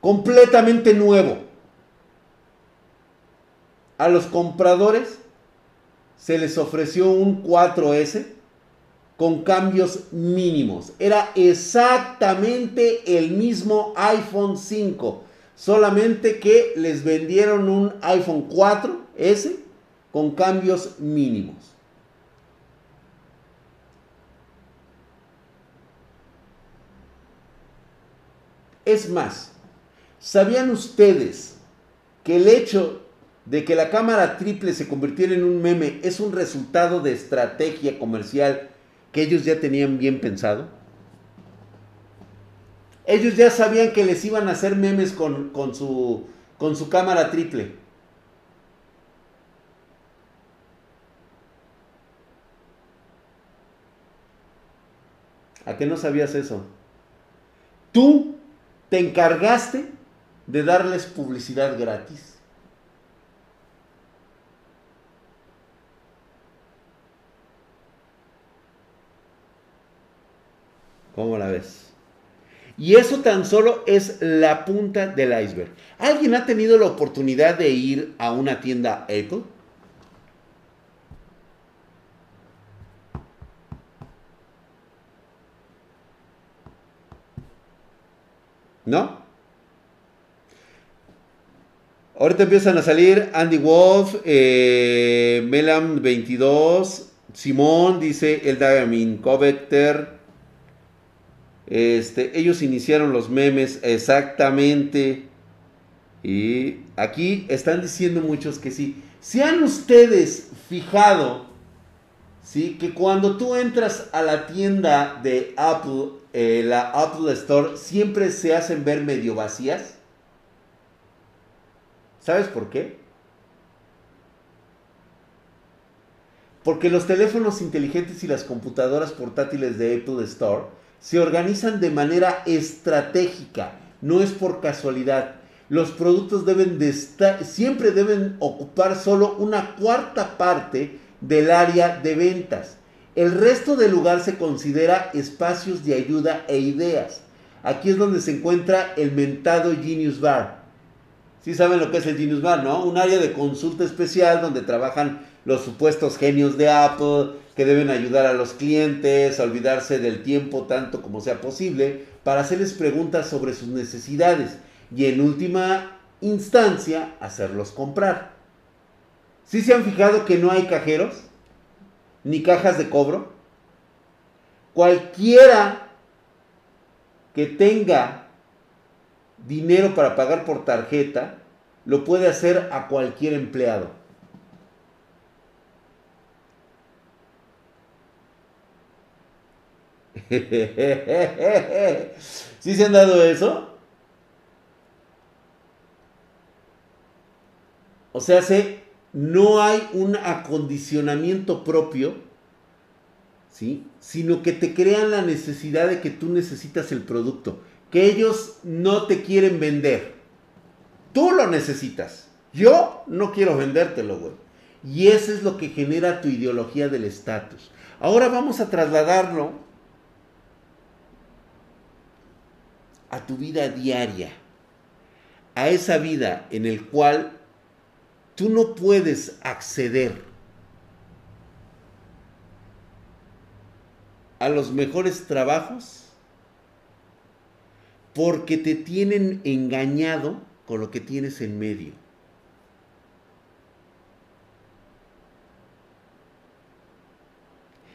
Completamente nuevo. A los compradores se les ofreció un 4S con cambios mínimos. Era exactamente el mismo iPhone 5, solamente que les vendieron un iPhone 4S con cambios mínimos. Es más, ¿sabían ustedes que el hecho de que la cámara triple se convirtiera en un meme es un resultado de estrategia comercial que ellos ya tenían bien pensado? Ellos ya sabían que les iban a hacer memes con, su, con su cámara triple. ¿A qué no sabías eso? Tú te encargaste de darles publicidad gratis. ¿Cómo la ves? Y eso tan solo es la punta del iceberg. ¿Alguien ha tenido la oportunidad de ir a una tienda Apple? ¿No? Ahorita empiezan a salir Andy Wolf, eh, Melam 22, Simón, dice el Diamond Covector, este, ellos iniciaron los memes exactamente. Y aquí están diciendo muchos que sí. Si han ustedes fijado, ¿sí? Que cuando tú entras a la tienda de Apple, eh, la Apple Store, siempre se hacen ver medio vacías. ¿Sabes por qué? Porque los teléfonos inteligentes y las computadoras portátiles de Apple Store se organizan de manera estratégica, no es por casualidad. Los productos siempre deben ocupar solo una cuarta parte del área de ventas. El resto del lugar se considera espacios de ayuda e ideas. Aquí es donde se encuentra el mentado Genius Bar. Sí saben lo que es el Genius Bar, ¿no? Un área de consulta especial donde trabajan los supuestos genios de Apple, que deben ayudar a los clientes a olvidarse del tiempo tanto como sea posible para hacerles preguntas sobre sus necesidades y en última instancia hacerlos comprar. ¿Sí se han fijado que no hay cajeros? Ni cajas de cobro. Cualquiera que tenga dinero para pagar por tarjeta lo puede hacer a cualquier empleado. ¿Sí se han dado eso? O sea, no hay un acondicionamiento propio, ¿sí? Sino que te crean la necesidad de que tú necesitas el producto, que ellos no te quieren vender. Tú lo necesitas. Yo no quiero vendértelo, güey. Y eso es lo que genera tu ideología del estatus. Ahora vamos a trasladarlo a tu vida diaria, a esa vida en el cual tú no puedes acceder a los mejores trabajos porque te tienen engañado con lo que tienes en medio.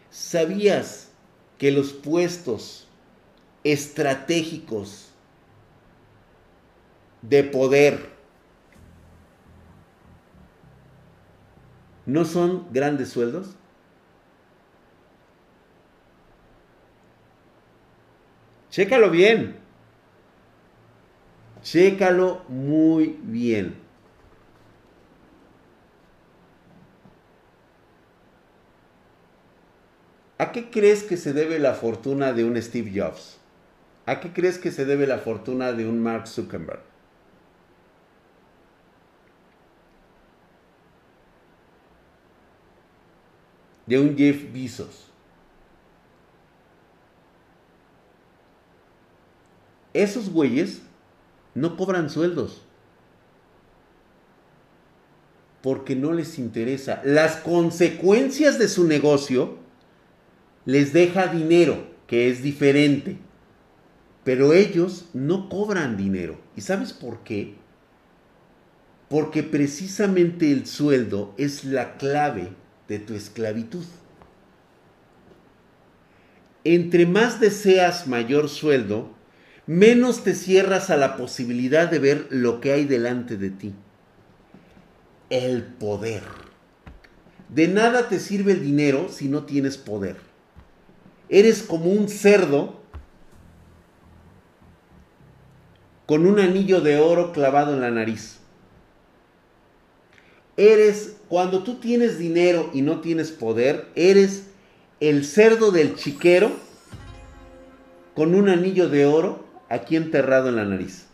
¿Sabías que los puestos estratégicos de poder no son grandes sueldos? Chécalo bien. Chécalo muy bien. ¿A qué crees que se debe la fortuna de un Steve Jobs? ¿A qué crees que se debe la fortuna de un Mark Zuckerberg? De un Jeff Bezos. Esos güeyes no cobran sueldos. Porque no les interesa. Las consecuencias de su negocio les deja dinero, que es diferente. Pero ellos no cobran dinero. ¿Y sabes por qué? Porque precisamente el sueldo es la clave de tu esclavitud. Entre más deseas mayor sueldo, menos te cierras a la posibilidad de ver lo que hay delante de ti. El poder. De nada te sirve el dinero si no tienes poder. Eres como un cerdo con un anillo de oro clavado en la nariz. Eres, cuando tú tienes dinero y no tienes poder, eres el cerdo del chiquero con un anillo de oro aquí enterrado en la nariz.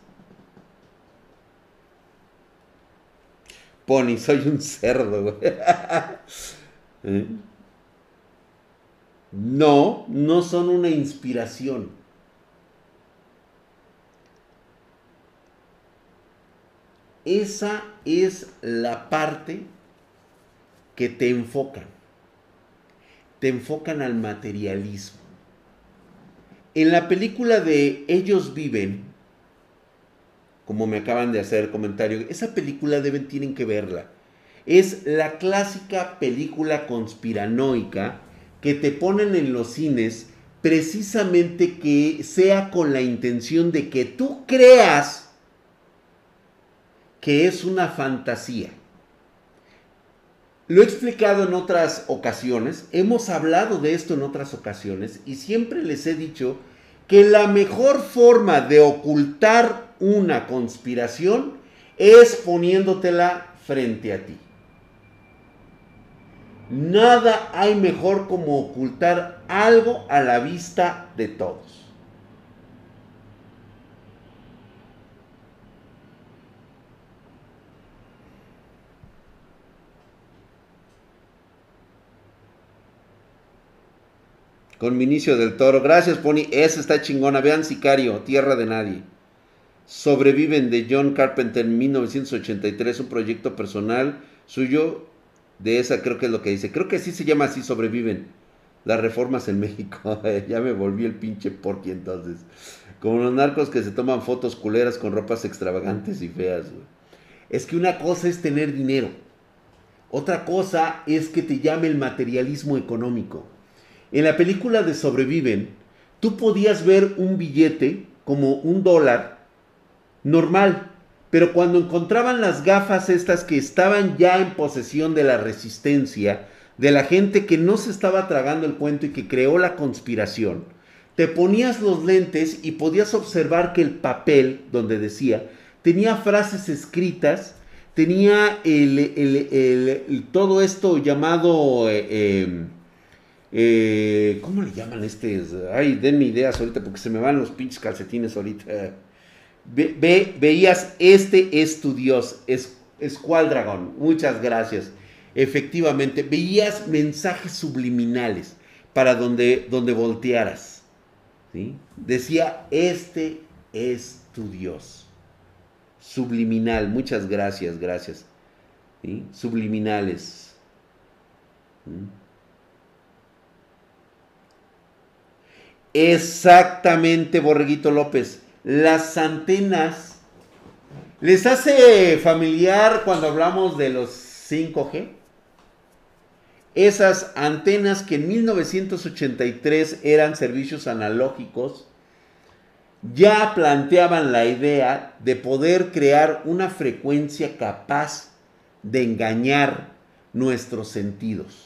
Pony, soy un cerdo, güey. ¿Eh? No, no son una inspiración. Esa es la parte que te enfocan. Te enfocan al materialismo. En la película de Ellos viven, como me acaban de hacer comentario, esa película deben, tienen que verla. Es la clásica película conspiranoica que te ponen en los cines precisamente que sea con la intención de que tú creas que es una fantasía. Lo he explicado en otras ocasiones, hemos hablado de esto en otras ocasiones y siempre les he dicho que la mejor forma de ocultar una conspiración es poniéndotela frente a ti. Nada hay mejor como ocultar algo a la vista de todos. Con Vinicio del Toro. Gracias, Pony. Esa está chingona. Vean Sicario, Tierra de Nadie. Sobreviven de John Carpenter en 1983, un proyecto personal suyo. De esa creo que es lo que dice. Creo que sí se llama así, sobreviven. Las reformas en México. ya me volví el pinche porqui entonces. Como los narcos que se toman fotos culeras con ropas extravagantes y feas. Es que una cosa es tener dinero. Otra cosa es que te llame el materialismo económico. En la película de Sobreviven, tú podías ver un billete como un dólar normal, pero cuando encontraban las gafas estas que estaban ya en posesión de la resistencia, de la gente que no se estaba tragando el cuento y que creó la conspiración, te ponías los lentes y podías observar que el papel donde decía tenía frases escritas, tenía todo esto llamado... Eh, em, eh, ¿Cómo le llaman este? Ay, denme ideas ahorita porque se me van los pinches calcetines ahorita. Ve, veías, este es tu Dios, es, Dragón. Muchas gracias. efectivamente, veías mensajes subliminales para donde, donde voltearas. ¿sí? Decía, este es tu Dios. Subliminal, muchas gracias, gracias. ¿sí? Subliminales. Exactamente, Borreguito López. Las antenas. ¿Les hace familiar cuando hablamos de los 5G? Esas antenas que en 1983 eran servicios analógicos, ya planteaban la idea de poder crear una frecuencia capaz de engañar nuestros sentidos.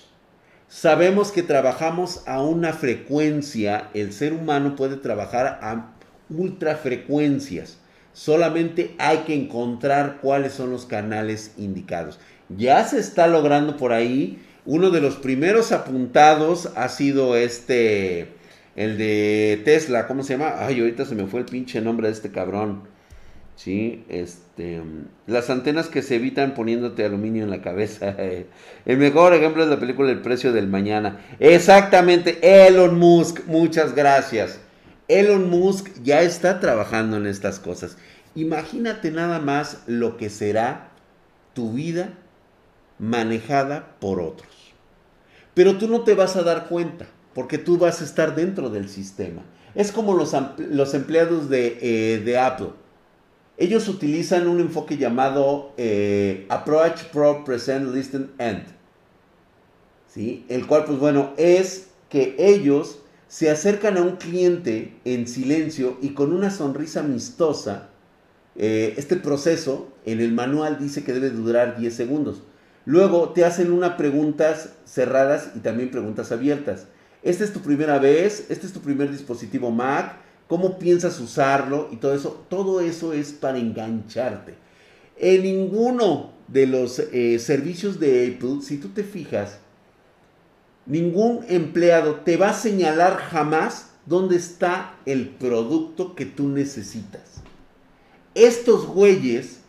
Sabemos que trabajamos a una frecuencia, el ser humano puede trabajar a ultrafrecuencias. Solamente hay que encontrar cuáles son los canales indicados. Ya se está logrando por ahí. Uno de los primeros apuntados ha sido este, el de Tesla, ¿cómo se llama? Ay, ahorita se me fue el pinche nombre de este cabrón. Sí, este, las antenas que se evitan poniéndote aluminio en la cabeza. El mejor ejemplo es la película El precio del mañana. Exactamente, Elon Musk, muchas gracias. Elon Musk ya está trabajando en estas cosas. Imagínate nada más lo que será tu vida manejada por otros. Pero tú no te vas a dar cuenta, porque tú vas a estar dentro del sistema. Es como los, los empleados de, eh, de Apple ellos utilizan un enfoque llamado eh, Approach, Pro, Present, Listen, End. ¿Sí? El cual, pues bueno, es que ellos se acercan a un cliente en silencio y con una sonrisa amistosa. Eh, este proceso en el manual dice que debe durar 10 segundos. Luego te hacen unas preguntas cerradas y también preguntas abiertas. Esta es tu primera vez, este es tu primer dispositivo Mac, cómo piensas usarlo y todo eso, todo eso es para engancharte. En ninguno de los eh, servicios de Apple, si tú te fijas, ningún empleado te va a señalar jamás dónde está el producto que tú necesitas. Estos güeyes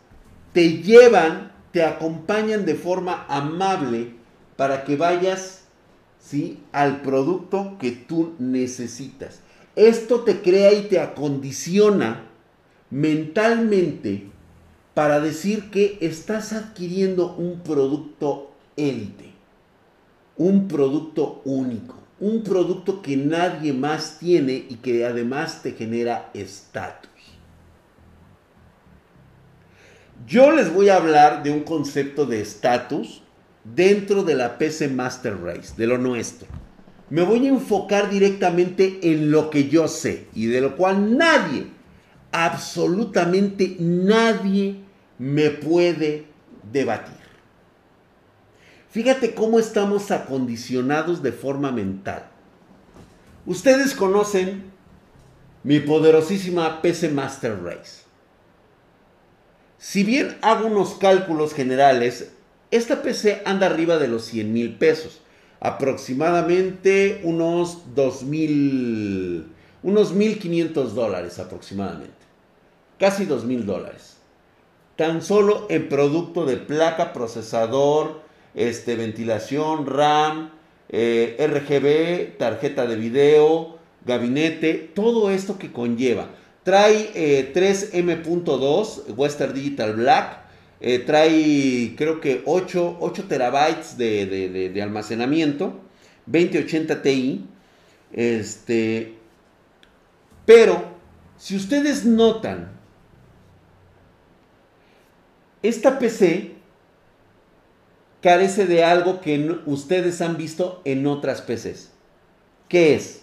te llevan, te acompañan de forma amable para que vayas ¿sí? al producto que tú necesitas. Esto te crea y te acondiciona mentalmente para decir que estás adquiriendo un producto élite, un producto único, un producto que nadie más tiene y que además te genera estatus. Yo les voy a hablar de un concepto de estatus dentro de la PC Master Race, de lo nuestro me voy a enfocar directamente en lo que yo sé y de lo cual nadie, absolutamente nadie me puede debatir. Fíjate cómo estamos acondicionados de forma mental. Ustedes conocen mi poderosísima PC Master Race. Si bien hago unos cálculos generales, esta PC anda arriba de los 100 mil pesos aproximadamente unos 2.000, unos 1.500 dólares aproximadamente. Casi 2.000 dólares. Tan solo en producto de placa, procesador, este, ventilación, RAM, eh, RGB, tarjeta de video, gabinete, todo esto que conlleva. Trae 3 eh, M.2 Western Digital Black, eh, trae creo que 8, terabytes de, almacenamiento, 2080 Ti. Este, pero si ustedes notan, esta PC carece de algo que ustedes han visto en otras PCs. ¿Qué es?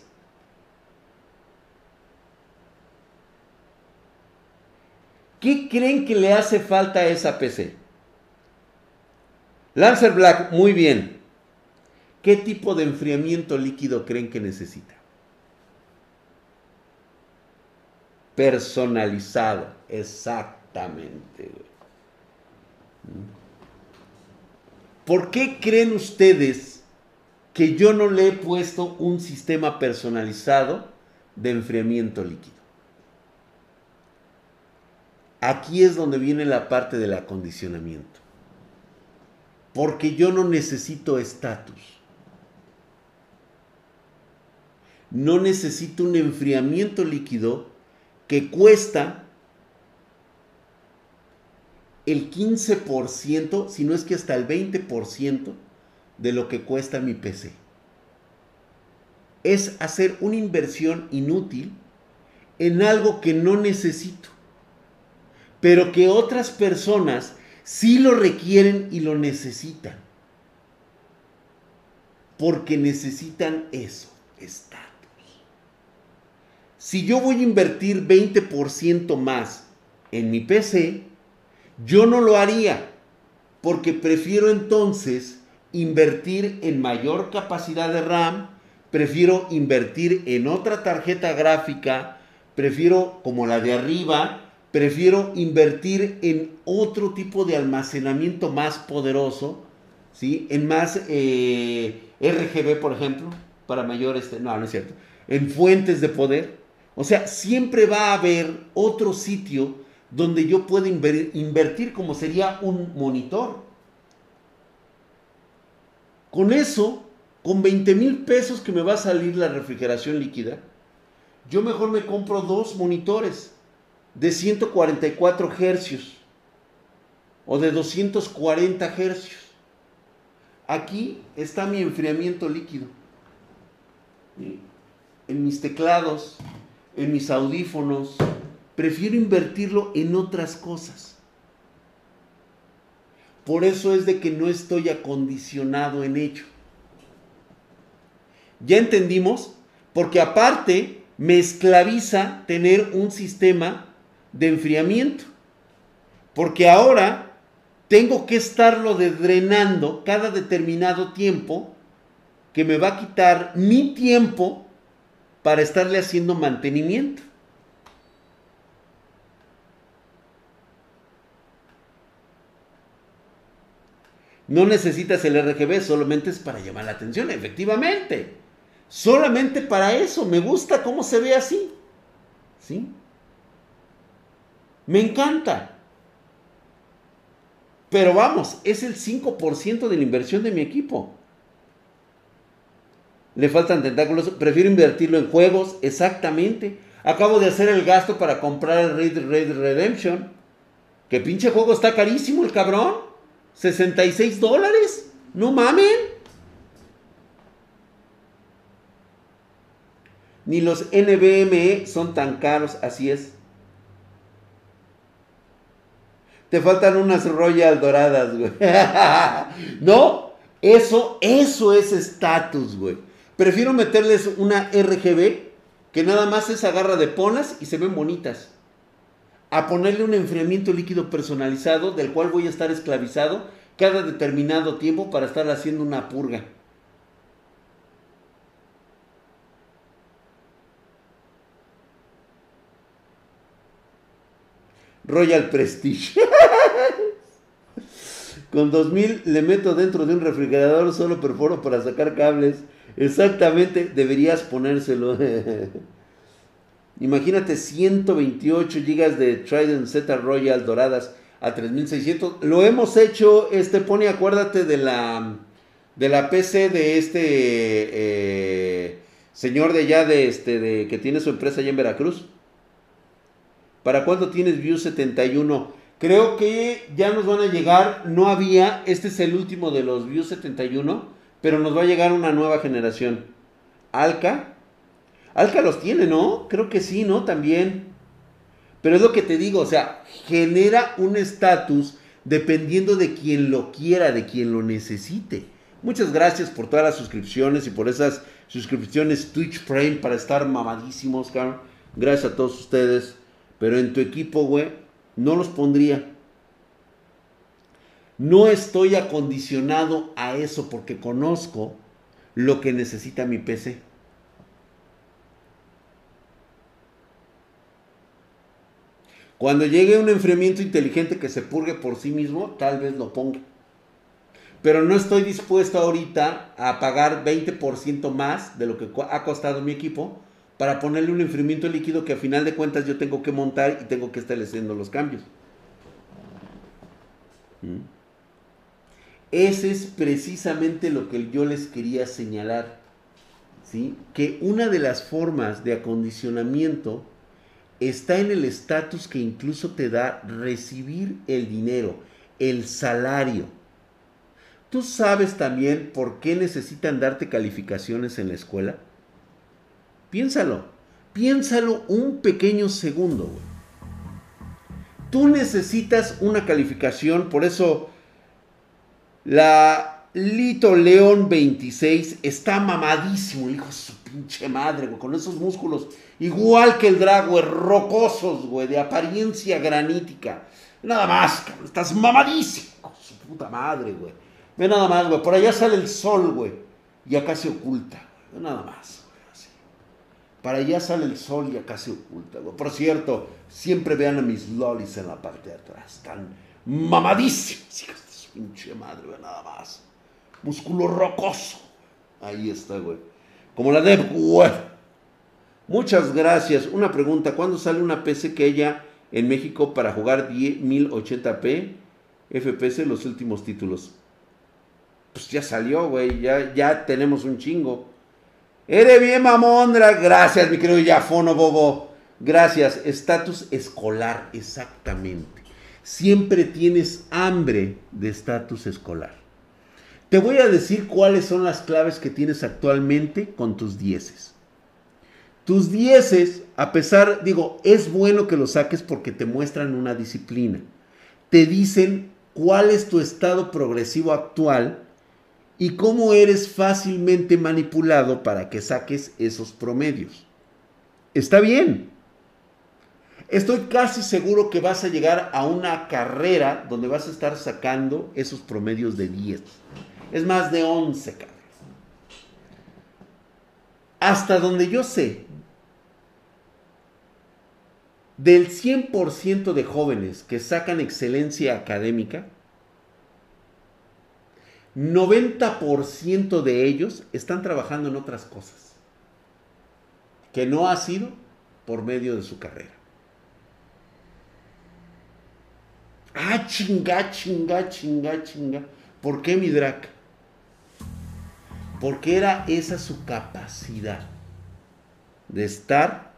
¿Qué creen que le hace falta a esa PC? Lancer Black, muy bien. ¿Qué tipo de enfriamiento líquido creen que necesita? Personalizado, exactamente. ¿Por qué creen ustedes que yo no le he puesto un sistema personalizado de enfriamiento líquido? Aquí es donde viene la parte del acondicionamiento. Porque yo no necesito estatus. No necesito un enfriamiento líquido que cuesta el 15%, si no es que hasta el 20% de lo que cuesta mi PC. Es hacer una inversión inútil en algo que no necesito, pero que otras personas sí lo requieren y lo necesitan. Porque necesitan eso, estatus. Si yo voy a invertir 20% más en mi PC, yo no lo haría, porque prefiero entonces invertir en mayor capacidad de RAM, prefiero invertir en otra tarjeta gráfica, prefiero como la de arriba, prefiero invertir en otro tipo de almacenamiento más poderoso, ¿sí? En más eh, RGB, por ejemplo, para mayor, este, no, no es cierto, en fuentes de poder. O sea, siempre va a haber otro sitio donde yo pueda invertir como sería un monitor. Con eso, con 20 mil pesos que me va a salir la refrigeración líquida, yo mejor me compro dos monitores de 144 hercios o de 240 hercios. Aquí está mi enfriamiento líquido. En mis teclados, en mis audífonos, prefiero invertirlo en otras cosas. Por eso es de que no estoy acondicionado en ello. ¿Ya entendimos? Porque aparte me esclaviza tener un sistema de enfriamiento. Porque ahora tengo que estarlo drenando cada determinado tiempo que me va a quitar mi tiempo para estarle haciendo mantenimiento. No necesitas el RGB, solamente es para llamar la atención, efectivamente. Solamente para eso, me gusta cómo se ve así. ¿Sí? Me encanta. Pero vamos, es el 5% de la inversión de mi equipo. Le faltan tentáculos, prefiero invertirlo en juegos, exactamente. Acabo de hacer el gasto para comprar el Red Red Redemption. Que pinche juego está carísimo el cabrón. 66 dólares. No mamen. Ni los NBME son tan caros, así es. Te faltan unas Royal doradas, güey. no, eso, eso es estatus, güey. Prefiero meterles una RGB que nada más es agarra de ponas y se ven bonitas a ponerle un enfriamiento líquido personalizado del cual voy a estar esclavizado cada determinado tiempo para estar haciendo una purga. Royal Prestige. Con 2000 le meto dentro de un refrigerador, solo perforo para sacar cables. Exactamente, deberías ponérselo. Imagínate 128 GB de Trident Z Royal doradas a 3600. Lo hemos hecho, este pone, acuérdate de la de la PC de este eh, señor de allá de este de que tiene su empresa allá en Veracruz. ¿Para cuándo tienes View 71? Creo que ya nos van a llegar, no había, este es el último de los View 71, pero nos va a llegar una nueva generación. Alca, Alca los tiene, ¿no? Creo que sí, ¿no? También. Pero es lo que te digo, o sea, genera un estatus dependiendo de quien lo quiera, de quien lo necesite. Muchas gracias por todas las suscripciones y por esas suscripciones Twitch Prime para estar mamadísimos, Oscar. Gracias a todos ustedes. Pero en tu equipo, güey, no los pondría. No estoy acondicionado a eso porque conozco lo que necesita mi PC. Cuando llegue un enfriamiento inteligente que se purgue por sí mismo, tal vez lo ponga. Pero no estoy dispuesto ahorita a pagar 20% más de lo que ha costado mi equipo para ponerle un enfriamiento líquido que a final de cuentas yo tengo que montar y tengo que estar haciendo los cambios. ¿Mm? Ese es precisamente lo que yo les quería señalar. ¿sí? Que una de las formas de acondicionamiento está en el estatus que incluso te da recibir el dinero, el salario. ¿Tú sabes también por qué necesitan darte calificaciones en la escuela? Piénsalo, piénsalo un pequeño segundo. Tú necesitas una calificación, por eso la Lito León 26 está mamadísimo, hijo de su pinche madre, güey, con esos músculos, igual que el drago, rocosos, güey, de apariencia granítica. Nada más, cabrón, estás mamadísimo, su puta madre, güey. Ve nada más, güey, por allá sale el sol, güey, y acá se oculta, güey, nada más, güey. Para allá sale el sol y acá se oculta. Por cierto, siempre vean a mis lolis en la parte de atrás, están mamadísimos, hijos pinche madre, güey, nada más. Músculo rocoso. Ahí está, güey. Como la de güey. Muchas gracias. Una pregunta. ¿Cuándo sale una PC que haya en México para jugar 1080p FPS los últimos títulos? Pues ya salió, güey. Ya, ya tenemos un chingo. Eres bien mamondra. Gracias, mi querido Yafono Bobo. Gracias. Estatus escolar, exactamente. Siempre tienes hambre de estatus escolar. Te voy a decir cuáles son las claves que tienes actualmente con tus dieces. Tus dieces, a pesar, digo, es bueno que los saques porque te muestran una disciplina. Te dicen cuál es tu estado progresivo actual y cómo eres fácilmente manipulado para que saques esos promedios. Está bien. Estoy casi seguro que vas a llegar a una carrera donde vas a estar sacando esos promedios de 10. Es más de 11, cabrón. Hasta donde yo sé, del 100% de jóvenes que sacan excelencia académica, 90% de ellos están trabajando en otras cosas, que no ha sido por medio de su carrera. Ah, chinga, chinga, chinga, chinga. ¿Por qué mi drag? Porque era esa su capacidad de estar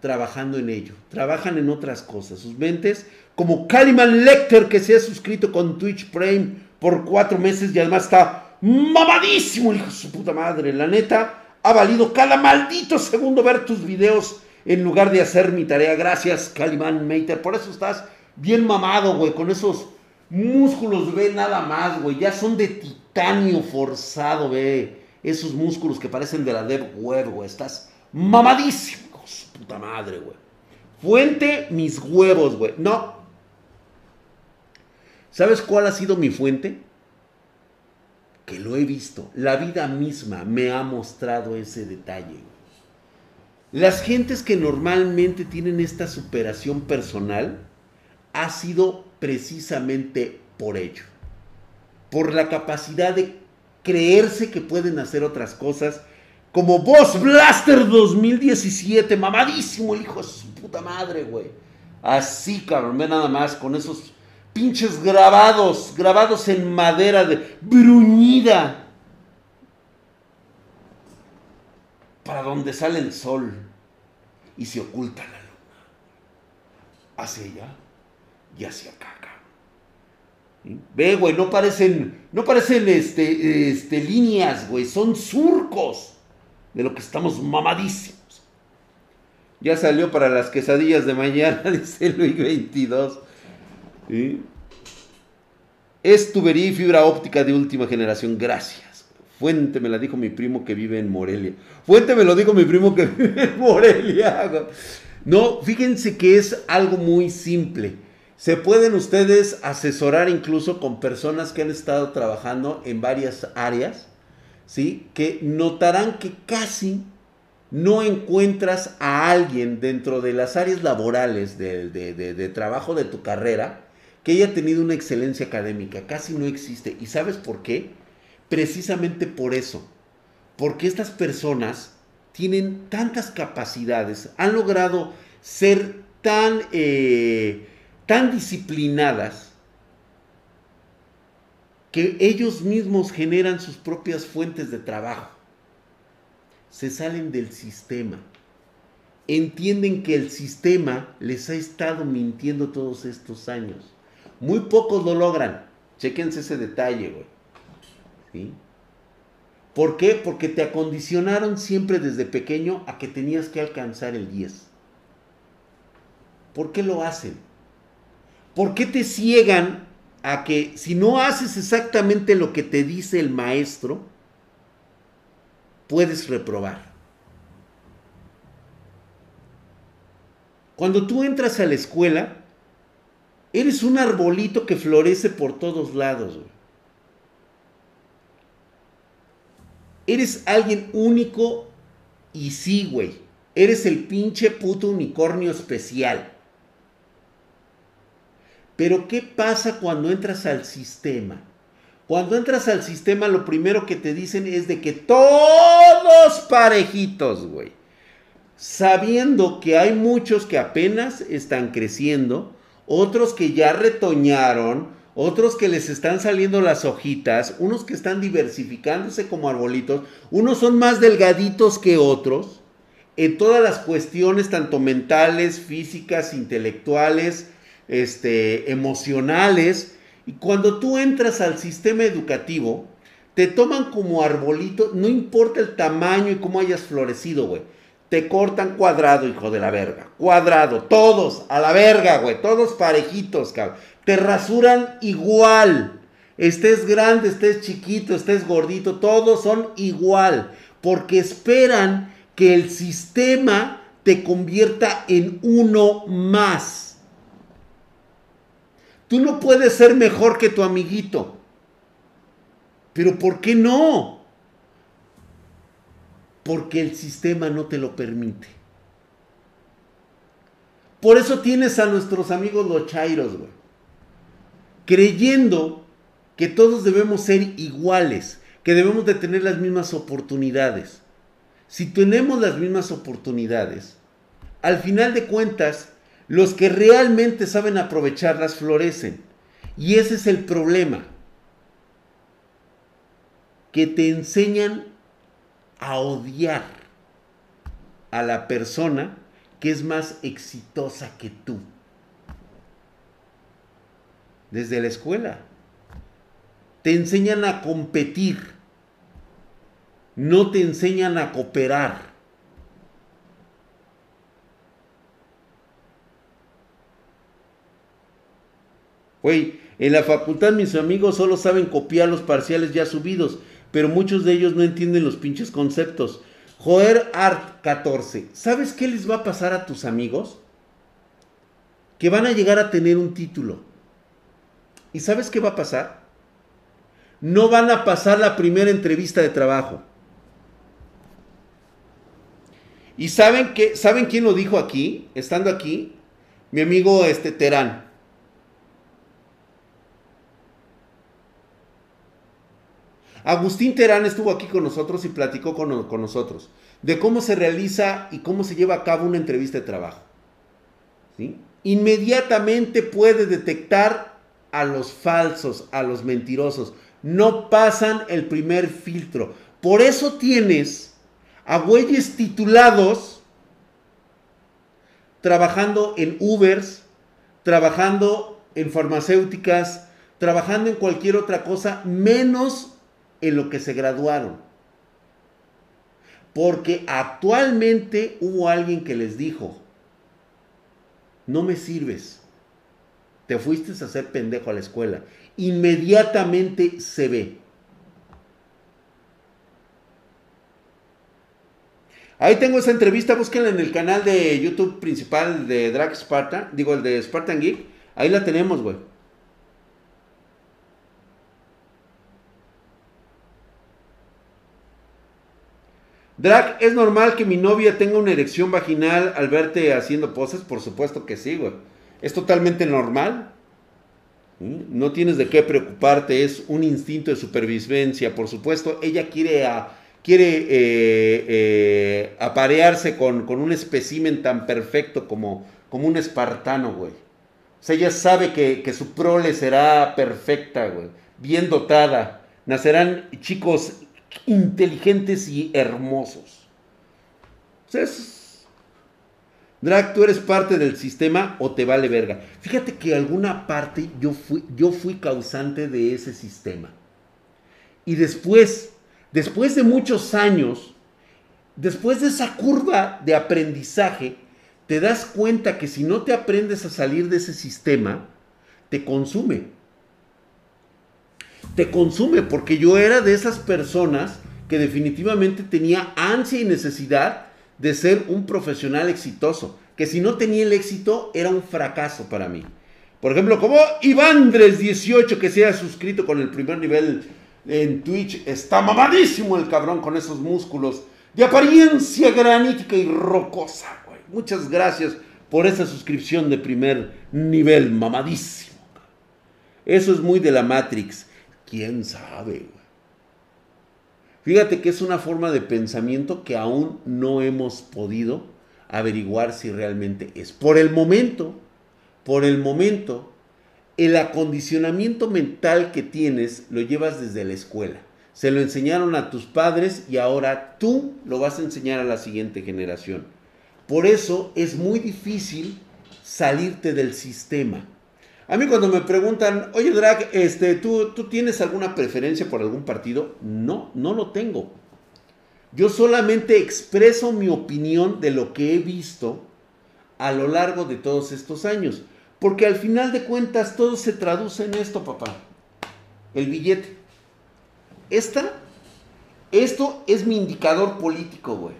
trabajando en ello. Trabajan en otras cosas. Sus mentes, como Caliman Lecter, que se ha suscrito con Twitch Prime por cuatro meses y además está mamadísimo, hijo de su puta madre. La neta, ha valido cada maldito segundo ver tus videos en lugar de hacer mi tarea. Gracias, Caliman Mater. Por eso estás bien mamado, güey, con esos músculos, ve nada más, güey. Ya son de titanio forzado, ve. Esos músculos que parecen de la Dev Web, güey. Estás mamadísimo, su puta madre, güey. Fuente, mis huevos, güey. No. ¿Sabes cuál ha sido mi fuente? Que lo he visto. La vida misma me ha mostrado ese detalle. Las gentes que normalmente tienen esta superación personal ha sido precisamente por ello por la capacidad de creerse que pueden hacer otras cosas, como Boss Blaster 2017, mamadísimo el hijo de su puta madre, güey. Así, cabrón, ve nada más, con esos pinches grabados, grabados en madera de bruñida. Para donde sale el sol y se oculta la luna. Hacia allá y hacia acá. Ve, güey, no parecen, no parecen este, este, líneas, güey, son surcos de lo que estamos mamadísimos. Ya salió para las quesadillas de mañana, dice Luis 22. Es tubería y fibra óptica de última generación, gracias. Fuente me la dijo mi primo que vive en Morelia. Fuente me lo dijo mi primo que vive en Morelia. No, fíjense que es algo muy simple se pueden ustedes asesorar incluso con personas que han estado trabajando en varias áreas, ¿sí? Que notarán que casi no encuentras a alguien dentro de las áreas laborales de, de, trabajo de tu carrera que haya tenido una excelencia académica. Casi no existe. ¿Y sabes por qué? Precisamente por eso. Porque estas personas tienen tantas capacidades, han logrado ser tan... Eh, tan disciplinadas que ellos mismos generan sus propias fuentes de trabajo. Se salen del sistema. Entienden que el sistema les ha estado mintiendo todos estos años. Muy pocos lo logran. Chequense ese detalle, güey. ¿Por qué? Porque te acondicionaron siempre desde pequeño a que tenías que alcanzar el 10. ¿Por qué lo hacen? ¿Por qué te ciegan a que si no haces exactamente lo que te dice el maestro, puedes reprobar. Cuando tú entras a la escuela, eres un arbolito que florece por todos lados. Eres alguien único y sí, güey. Eres el pinche puto unicornio especial. Pero ¿qué pasa cuando entras al sistema? Cuando entras al sistema lo primero que te dicen es de que todos parejitos, güey. Sabiendo que hay muchos que apenas están creciendo, otros que ya retoñaron, otros que les están saliendo las hojitas, unos que están diversificándose como arbolitos, unos son más delgaditos que otros, en todas las cuestiones, tanto mentales, físicas, intelectuales, este, emocionales. Y cuando tú entras al sistema educativo, te toman como arbolito, no importa el tamaño y cómo hayas florecido, güey. Te cortan cuadrado, hijo de la verga. Cuadrado, todos a la verga, güey. Todos parejitos, cabrón. Te rasuran igual. Estés grande, estés chiquito, estés gordito, todos son igual. Porque esperan que el sistema te convierta en uno más. Tú no puedes ser mejor que tu amiguito. Pero ¿por qué no? Porque el sistema no te lo permite. Por eso tienes a nuestros amigos los chairos, güey. Creyendo que todos debemos ser iguales, que debemos de tener las mismas oportunidades. Si tenemos las mismas oportunidades, al final de cuentas, los que realmente saben aprovecharlas florecen. Y ese es el problema. Que te enseñan a odiar a la persona que es más exitosa que tú. Desde la escuela. Te enseñan a competir. No te enseñan a cooperar. En la facultad mis amigos solo saben copiar los parciales ya subidos, pero muchos de ellos no entienden los pinches conceptos. Joer Art 14, ¿sabes qué les va a pasar a tus amigos? Que van a llegar a tener un título. ¿Y sabes qué va a pasar? No van a pasar la primera entrevista de trabajo. ¿Y saben, qué, saben quién lo dijo aquí? Estando aquí, mi amigo este Terán. Agustín Terán estuvo aquí con nosotros y platicó con, nosotros de cómo se realiza y cómo se lleva a cabo una entrevista de trabajo. Inmediatamente puede detectar a los falsos, a los mentirosos. No pasan el primer filtro. Por eso tienes a güeyes titulados trabajando en Ubers, trabajando en farmacéuticas, trabajando en cualquier otra cosa, menos en lo que se graduaron. Porque actualmente hubo alguien que les dijo, no me sirves, te fuiste a hacer pendejo a la escuela. Inmediatamente se ve. Ahí tengo esa entrevista, búsquenla en el canal de YouTube principal de Drag Sparta, digo el de Spartan Geek. Ahí la tenemos, güey. Drag, ¿es normal que mi novia tenga una erección vaginal al verte haciendo poses? Por supuesto que sí, güey. Es totalmente normal. No tienes de qué preocuparte, es un instinto de supervivencia, por supuesto. Ella quiere, quiere eh, eh, aparearse con, un espécimen tan perfecto como, como un espartano, güey. O sea, ella sabe que, que su prole será perfecta, güey. bien dotada. Nacerán chicos inteligentes y hermosos. Drag, tú eres parte del sistema o te vale verga. Fíjate que alguna parte yo fui, yo fui causante de ese sistema. Y después, después de muchos años, después de esa curva de aprendizaje, te das cuenta que si no te aprendes a salir de ese sistema, te consume. Te consume porque yo era de esas personas que definitivamente tenía ansia y necesidad de ser un profesional exitoso, que si no tenía el éxito era un fracaso para mí. Por ejemplo, como Ivandres18 que se ha suscrito con el primer nivel en Twitch, está mamadísimo el cabrón con esos músculos de apariencia granítica y rocosa, güey. Muchas gracias por esa suscripción de primer nivel, mamadísimo. Eso es muy de la Matrix. ¿Quién sabe, güey? Fíjate que es una forma de pensamiento que aún no hemos podido averiguar si realmente es. Por el momento, por el momento, el acondicionamiento mental que tienes lo llevas desde la escuela. Se lo enseñaron a tus padres y ahora tú lo vas a enseñar a la siguiente generación. Por eso es muy difícil salirte del sistema. A mí cuando me preguntan, oye Drag, este, ¿tú, ¿tú tienes alguna preferencia por algún partido? No, no lo tengo. Yo solamente expreso mi opinión de lo que he visto a lo largo de todos estos años. Porque al final de cuentas todo se traduce en esto, papá. El billete. Esta, esto es mi indicador político, güey.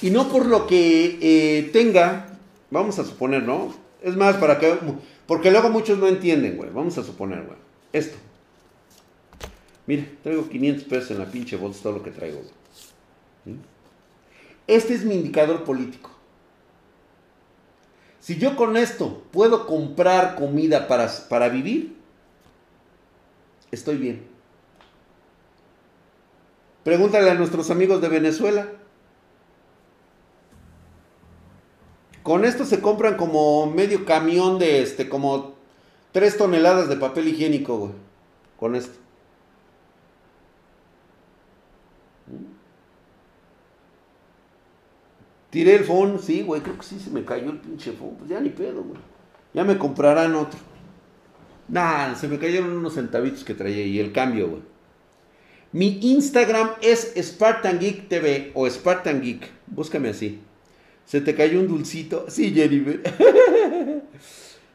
Y no por lo que eh, tenga Vamos a suponer, ¿no? Es más, para que. Porque luego muchos no entienden, güey. Vamos a suponer, güey. Esto. Mire, traigo 500 pesos en la pinche bolsa, todo lo que traigo. Este es mi indicador político. Si yo con esto puedo comprar comida para, para vivir, estoy bien. Pregúntale a nuestros amigos de Venezuela. Con esto se compran como medio camión de este, como tres toneladas de papel higiénico, güey. Con esto. Tiré el phone, sí, güey, creo que sí se me cayó el pinche phone. Pues ya ni pedo, güey. Ya me comprarán otro. Nah, se me cayeron unos centavitos que traía y el cambio, güey. Mi Instagram es Spartan Geek TV o Spartan Geek. Búscame así. Se te cayó un dulcito. Sí, Jennifer.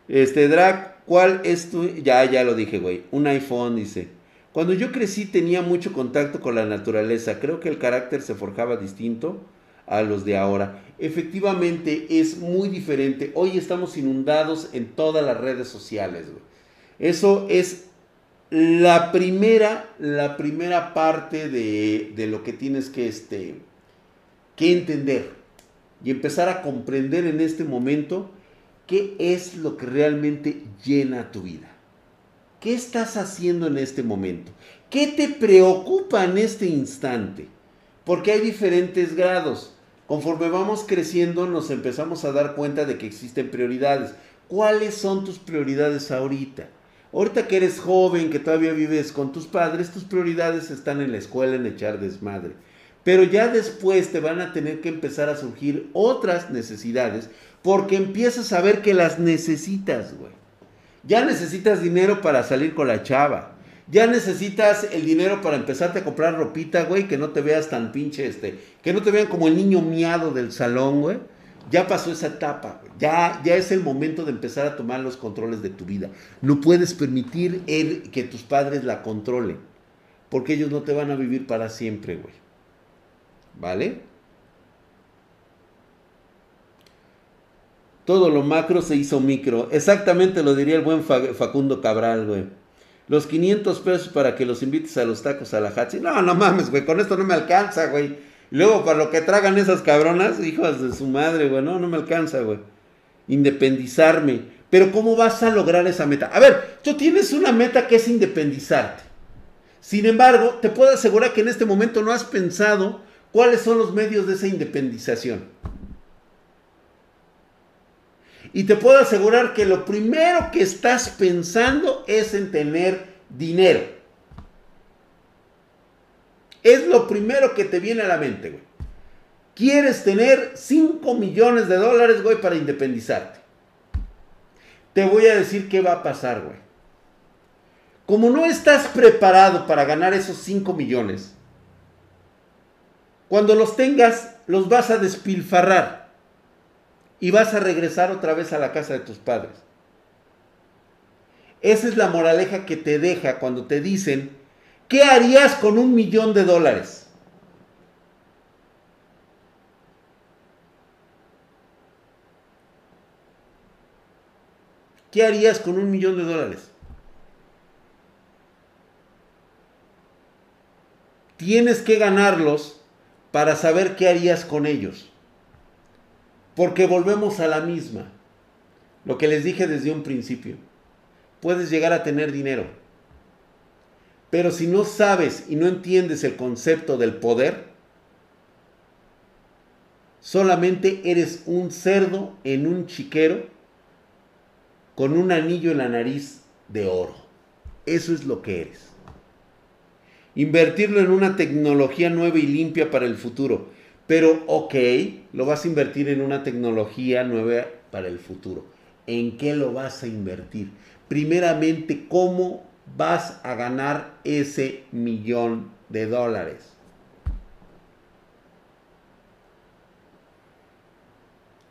este, Drag, ¿cuál es tu...? Ya, ya lo dije, güey. Un iPhone, dice. Cuando yo crecí tenía mucho contacto con la naturaleza. Creo que el carácter se forjaba distinto a los de ahora. Efectivamente, es muy diferente. Hoy estamos inundados en todas las redes sociales, güey. Eso es la primera, la primera parte de, de lo que tienes que, este, que entender y empezar a comprender en este momento qué es lo que realmente llena tu vida. ¿Qué estás haciendo en este momento? ¿Qué te preocupa en este instante? Porque hay diferentes grados. Conforme vamos creciendo nos empezamos a dar cuenta de que existen prioridades. ¿Cuáles son tus prioridades ahorita? Ahorita que eres joven, que todavía vives con tus padres, tus prioridades están en la escuela, en echar desmadre. Pero ya después te van a tener que empezar a surgir otras necesidades porque empiezas a ver que las necesitas, güey. Ya necesitas dinero para salir con la chava. Ya necesitas el dinero para empezarte a comprar ropita, güey, que no te veas tan pinche, este, que no te vean como el niño miado del salón, güey. Ya pasó esa etapa, ya, ya es el momento de empezar a tomar los controles de tu vida. No puedes permitir que tus padres la controlen, porque ellos no te van a vivir para siempre, güey. ¿Vale? Todo lo macro se hizo micro. Exactamente lo diría el buen Facundo Cabral, güey. Los 500 pesos para que los invites a los tacos a la Hatsi. No, no mames, güey. Con esto no me alcanza, güey. luego para lo que tragan esas cabronas, hijas de su madre, güey. No, no me alcanza, güey. Independizarme. Pero ¿cómo vas a lograr esa meta? A ver, tú tienes una meta que es independizarte. Sin embargo, te puedo asegurar que en este momento no has pensado ¿Cuáles son los medios de esa independización? Y te puedo asegurar que lo primero que estás pensando es en tener dinero. Es lo primero que te viene a la mente, güey. Quieres tener 5 millones de dólares, güey, para independizarte. Te voy a decir qué va a pasar, güey. Como no estás preparado para ganar esos 5 millones, cuando los tengas, los vas a despilfarrar y vas a regresar otra vez a la casa de tus padres. Esa es la moraleja que te deja cuando te dicen, ¿qué harías con un millón de dólares? ¿Qué harías con un millón de dólares? Tienes que ganarlos para saber qué harías con ellos. Porque volvemos a la misma. Lo que les dije desde un principio. Puedes llegar a tener dinero. Pero si no sabes y no entiendes el concepto del poder, solamente eres un cerdo en un chiquero con un anillo en la nariz de oro. Eso es lo que eres. Invertirlo en una tecnología nueva y limpia para el futuro. Pero, ok, lo vas a invertir en una tecnología nueva para el futuro. ¿En qué lo vas a invertir? Primeramente, ¿cómo vas a ganar ese millón de dólares?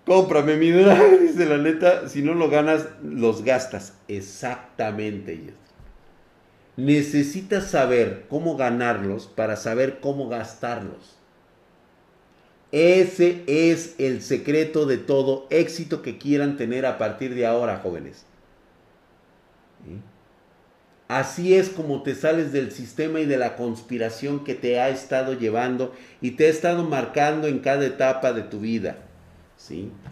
Cómprame mi drag, dice la neta. Si no lo ganas, los gastas. Exactamente. Necesitas saber cómo ganarlos para saber cómo gastarlos. Ese es el secreto de todo éxito que quieran tener a partir de ahora, jóvenes. Así es como te sales del sistema y de la conspiración que te ha estado llevando y te ha estado marcando en cada etapa de tu vida.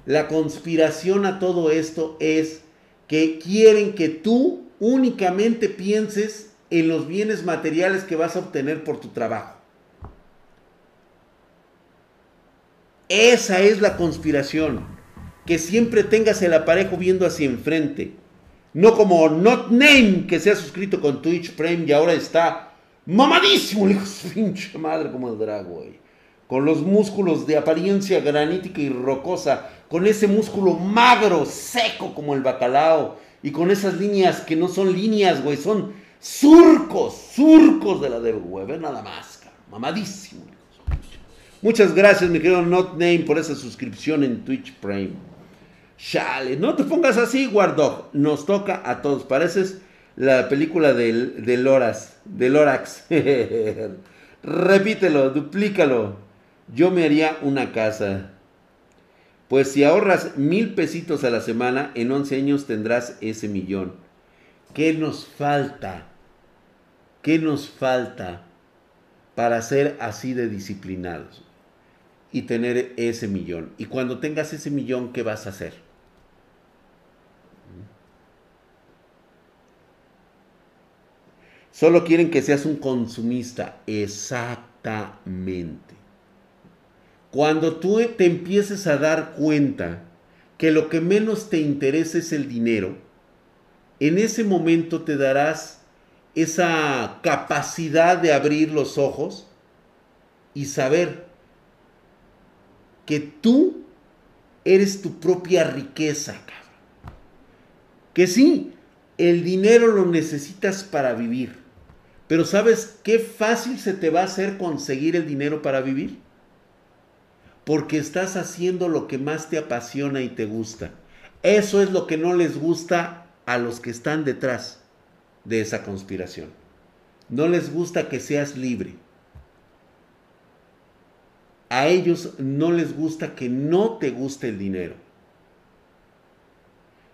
La conspiración a todo esto es que quieren que tú únicamente pienses en los bienes materiales que vas a obtener por tu trabajo. Esa es la conspiración. Que siempre tengas el aparejo viendo hacia enfrente. No como Not Name que se ha suscrito con Twitch Prime y ahora está mamadísimo, hijo de pinche madre como el drago, con los músculos de apariencia granítica y rocosa, con ese músculo magro, seco como el bacalao, y con esas líneas que no son líneas, güey, son surcos, surcos de la de güey, nada más, mamadísimo. Muchas gracias, mi querido Not Name, por esa suscripción en Twitch Prime. Chale, no te pongas así, Guardog. Nos toca a todos. Pareces la película del, del. Repítelo, duplícalo yo me haría una casa. Pues si ahorras mil pesitos a la semana, en 11 años tendrás ese millón. ¿Qué nos falta? ¿Qué nos falta para ser así de disciplinados? Y tener ese millón. Y cuando tengas ese millón, ¿qué vas a hacer? Solo quieren que seas un consumista. Exactamente. Cuando tú te empieces a dar cuenta que lo que menos te interesa es el dinero, en ese momento te darás esa capacidad de abrir los ojos y saber que tú eres tu propia riqueza, Que sí, el dinero lo necesitas para vivir, pero ¿sabes qué fácil se te va a hacer conseguir el dinero para vivir? porque estás haciendo lo que más te apasiona y te gusta. Eso es lo que no les gusta a los que están detrás de esa conspiración. No les gusta que seas libre. A ellos no les gusta que no te guste el dinero.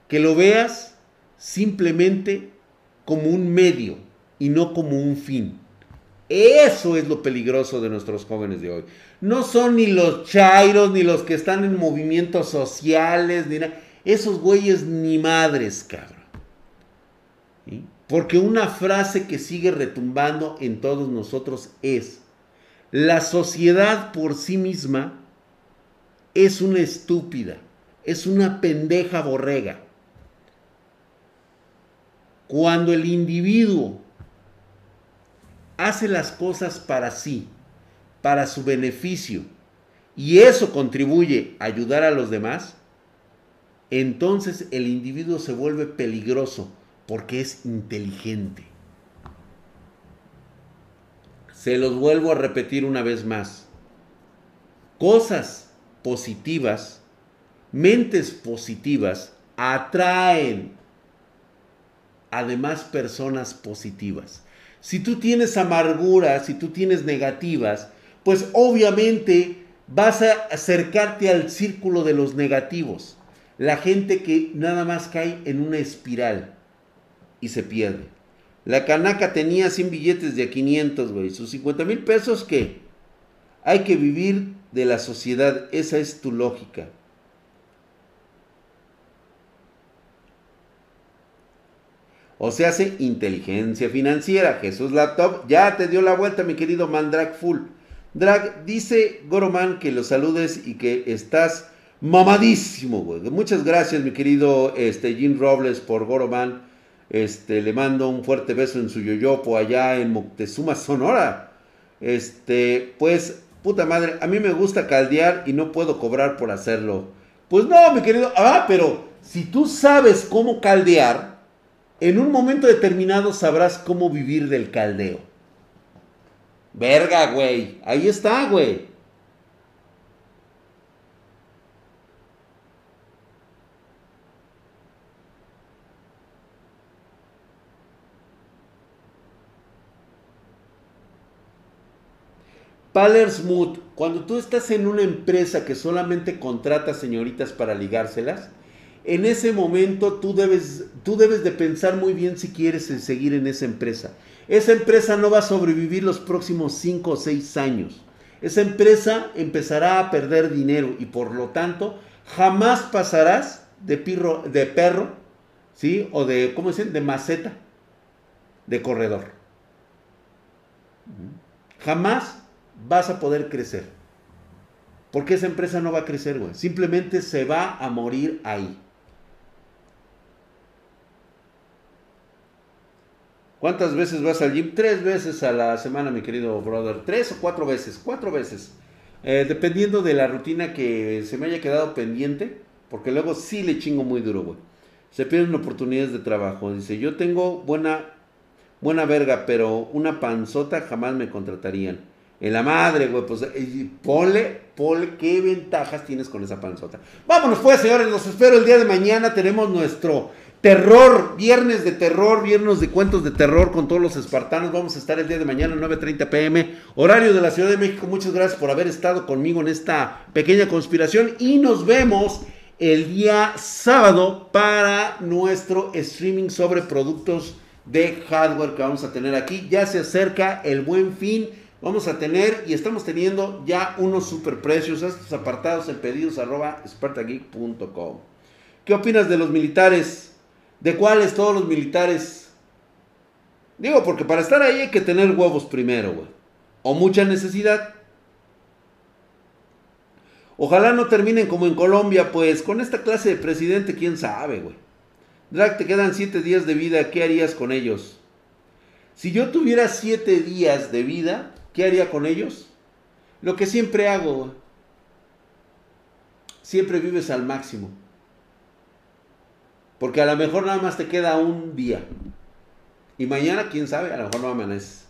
Que lo veas simplemente como un medio y no como un fin. Eso es lo peligroso de nuestros jóvenes de hoy no son ni los chairos, ni los que están en movimientos sociales, ni nada. Esos güeyes ni madres, cabrón. Porque una frase que sigue retumbando en todos nosotros es, la sociedad por sí misma es una estúpida, es una pendeja borrega. Cuando el individuo hace las cosas para sí, para su beneficio, y eso contribuye a ayudar a los demás, entonces el individuo se vuelve peligroso porque es inteligente. Se los vuelvo a repetir una vez más. Cosas positivas, mentes positivas, atraen además personas positivas. Si tú tienes amarguras, si tú tienes negativas, pues obviamente vas a acercarte al círculo de los negativos. La gente que nada más cae en una espiral y se pierde. La canaca tenía 100 billetes de a 500, güey. Sus 50 mil pesos, ¿qué? Hay que vivir de la sociedad. Esa es tu lógica. O se hace inteligencia financiera. Jesús Laptop ya te dio la vuelta, mi querido Mandrag Full. Drag, dice Goroman que lo saludes y que estás mamadísimo, güey. Muchas gracias, mi querido este, Jim Robles, por Goroman. Este, le mando un fuerte beso en su yoyopo allá en Moctezuma, Sonora. Este, pues, puta madre, a mí me gusta caldear y no puedo cobrar por hacerlo. Pues no, mi querido. Ah, pero si tú sabes cómo caldear en un momento determinado sabrás cómo vivir del caldeo. Verga, güey. Ahí está, güey. Palersmouth, cuando tú estás en una empresa que solamente contrata señoritas para ligárselas, en ese momento tú debes, tú debes de pensar muy bien si quieres seguir en esa empresa. Esa empresa no va a sobrevivir los próximos 5 o 6 años. Esa empresa empezará a perder dinero y por lo tanto jamás pasarás de, pirro, de perro, ¿sí? O de, ¿cómo dicen? De maceta, de corredor. Jamás vas a poder crecer. Porque esa empresa no va a crecer, güey. Simplemente se va a morir ahí. ¿Cuántas veces vas al gym? Tres veces a la semana, mi querido brother. Tres o cuatro veces. Cuatro veces. Eh, dependiendo de la rutina que se me haya quedado pendiente. Porque luego sí le chingo muy duro, güey. Se pierden oportunidades de trabajo. Dice, yo tengo buena, buena verga, pero una panzota jamás me contratarían. En la madre, güey, pues ponle, ponle qué ventajas tienes con esa panzota. Vámonos pues, señores, los espero el día de mañana. Tenemos nuestro Terror, viernes de terror, viernes de cuentos de terror con todos los espartanos. Vamos a estar el día de mañana 9.30 pm, horario de la Ciudad de México. Muchas gracias por haber estado conmigo en esta pequeña conspiración y nos vemos el día sábado para nuestro streaming sobre productos de hardware que vamos a tener aquí. Ya se acerca el buen fin. Vamos a tener y estamos teniendo ya unos super precios. Estos apartados en pedidos arroba spartageek.com. ¿Qué opinas de los militares? ¿De cuáles todos los militares? Digo, porque para estar ahí hay que tener huevos primero, güey. O mucha necesidad. Ojalá no terminen como en Colombia, pues con esta clase de presidente, quién sabe, güey. Drag, te quedan siete días de vida, ¿qué harías con ellos? Si yo tuviera siete días de vida, ¿qué haría con ellos? Lo que siempre hago. Siempre vives al máximo. Porque a lo mejor nada más te queda un día. Y mañana, quién sabe, a lo mejor no amaneces.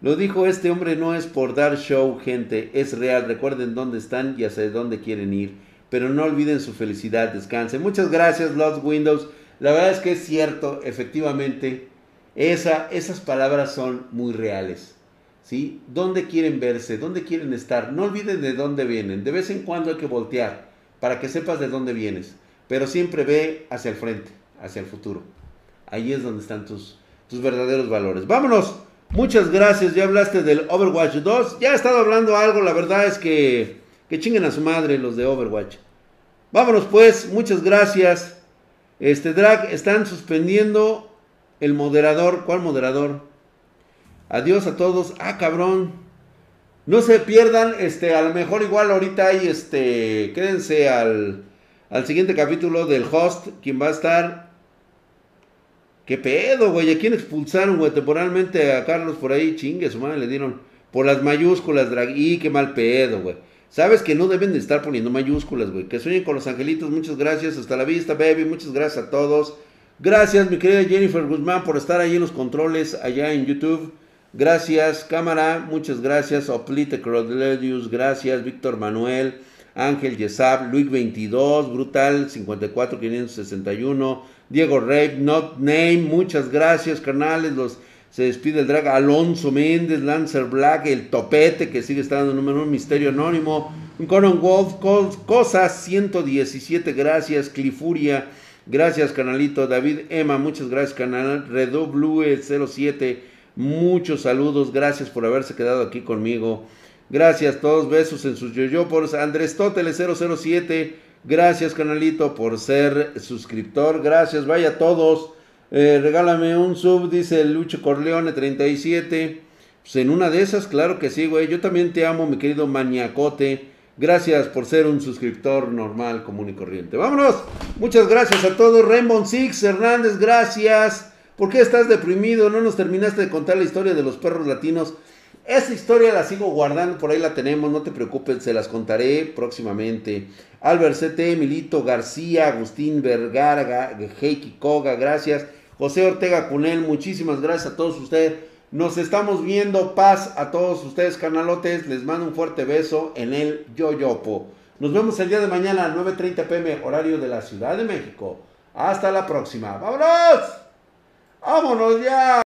Lo dijo este hombre, no es por dar show, gente, es real. Recuerden dónde están y hacia dónde quieren ir. Pero no olviden su felicidad, descansen. Muchas gracias, Lost Windows. La verdad es que es cierto, efectivamente, esa, esas palabras son muy reales. ¿Sí? ¿Dónde quieren verse? ¿Dónde quieren estar? No olviden de dónde vienen. De vez en cuando hay que voltear para que sepas de dónde vienes pero siempre ve hacia el frente, hacia el futuro. Ahí es donde están tus, tus verdaderos valores. Vámonos. Muchas gracias. Ya hablaste del Overwatch 2. Ya he estado hablando algo. La verdad es que, que chinguen a su madre los de Overwatch. Vámonos pues. Muchas gracias. Este drag están suspendiendo el moderador. ¿Cuál moderador? Adiós a todos. Ah, cabrón. No se pierdan, este, a lo mejor igual ahorita hay, este, quédense al, al siguiente capítulo del host, quien va a estar. ¿Qué pedo, güey? ¿A quién expulsaron, güey? Temporalmente a Carlos por ahí, chingue, su madre le dieron por las mayúsculas, drag. Y qué mal pedo, güey. Sabes que no deben de estar poniendo mayúsculas, güey. Que sueñen con los angelitos. Muchas gracias. Hasta la vista, baby. Muchas gracias a todos. Gracias, mi querida Jennifer Guzmán, por estar ahí en los controles allá en YouTube. Gracias, cámara. Muchas gracias. Oplite Crodledius. Gracias, Víctor Manuel. Ángel Yesab, Luis 22, Brutal 54 561, Diego Rey, Not Name, muchas gracias, carnales. Los, se despide el drag Alonso Méndez, Lancer Black, el topete que sigue estando número uno, Misterio Anónimo, Conan Wolf, Cosas 117, gracias, Clifuria, gracias, canalito, David Emma, muchas gracias, canal, Blue 07, muchos saludos, gracias por haberse quedado aquí conmigo. Gracias, todos besos en sus yoyopos. Andrés Tóteles 007. Gracias, canalito, por ser suscriptor. Gracias, vaya todos. Eh, regálame un sub, dice Lucho Corleone 37. Pues en una de esas, claro que sí, güey. Yo también te amo, mi querido maniacote. Gracias por ser un suscriptor normal, común y corriente. Vámonos. Muchas gracias a todos. Rainbow Six Hernández, gracias. ¿Por qué estás deprimido? No nos terminaste de contar la historia de los perros latinos. Esa historia la sigo guardando, por ahí la tenemos, no te preocupes, se las contaré próximamente. Albert CT, Milito García, Agustín Vergara, Heiki Koga, gracias. José Ortega Cunel, muchísimas gracias a todos ustedes. Nos estamos viendo, paz a todos ustedes, canalotes. Les mando un fuerte beso en el Yoyopo. Nos vemos el día de mañana a 9.30 pm, horario de la Ciudad de México. Hasta la próxima. ¡Vámonos! ¡Vámonos ya!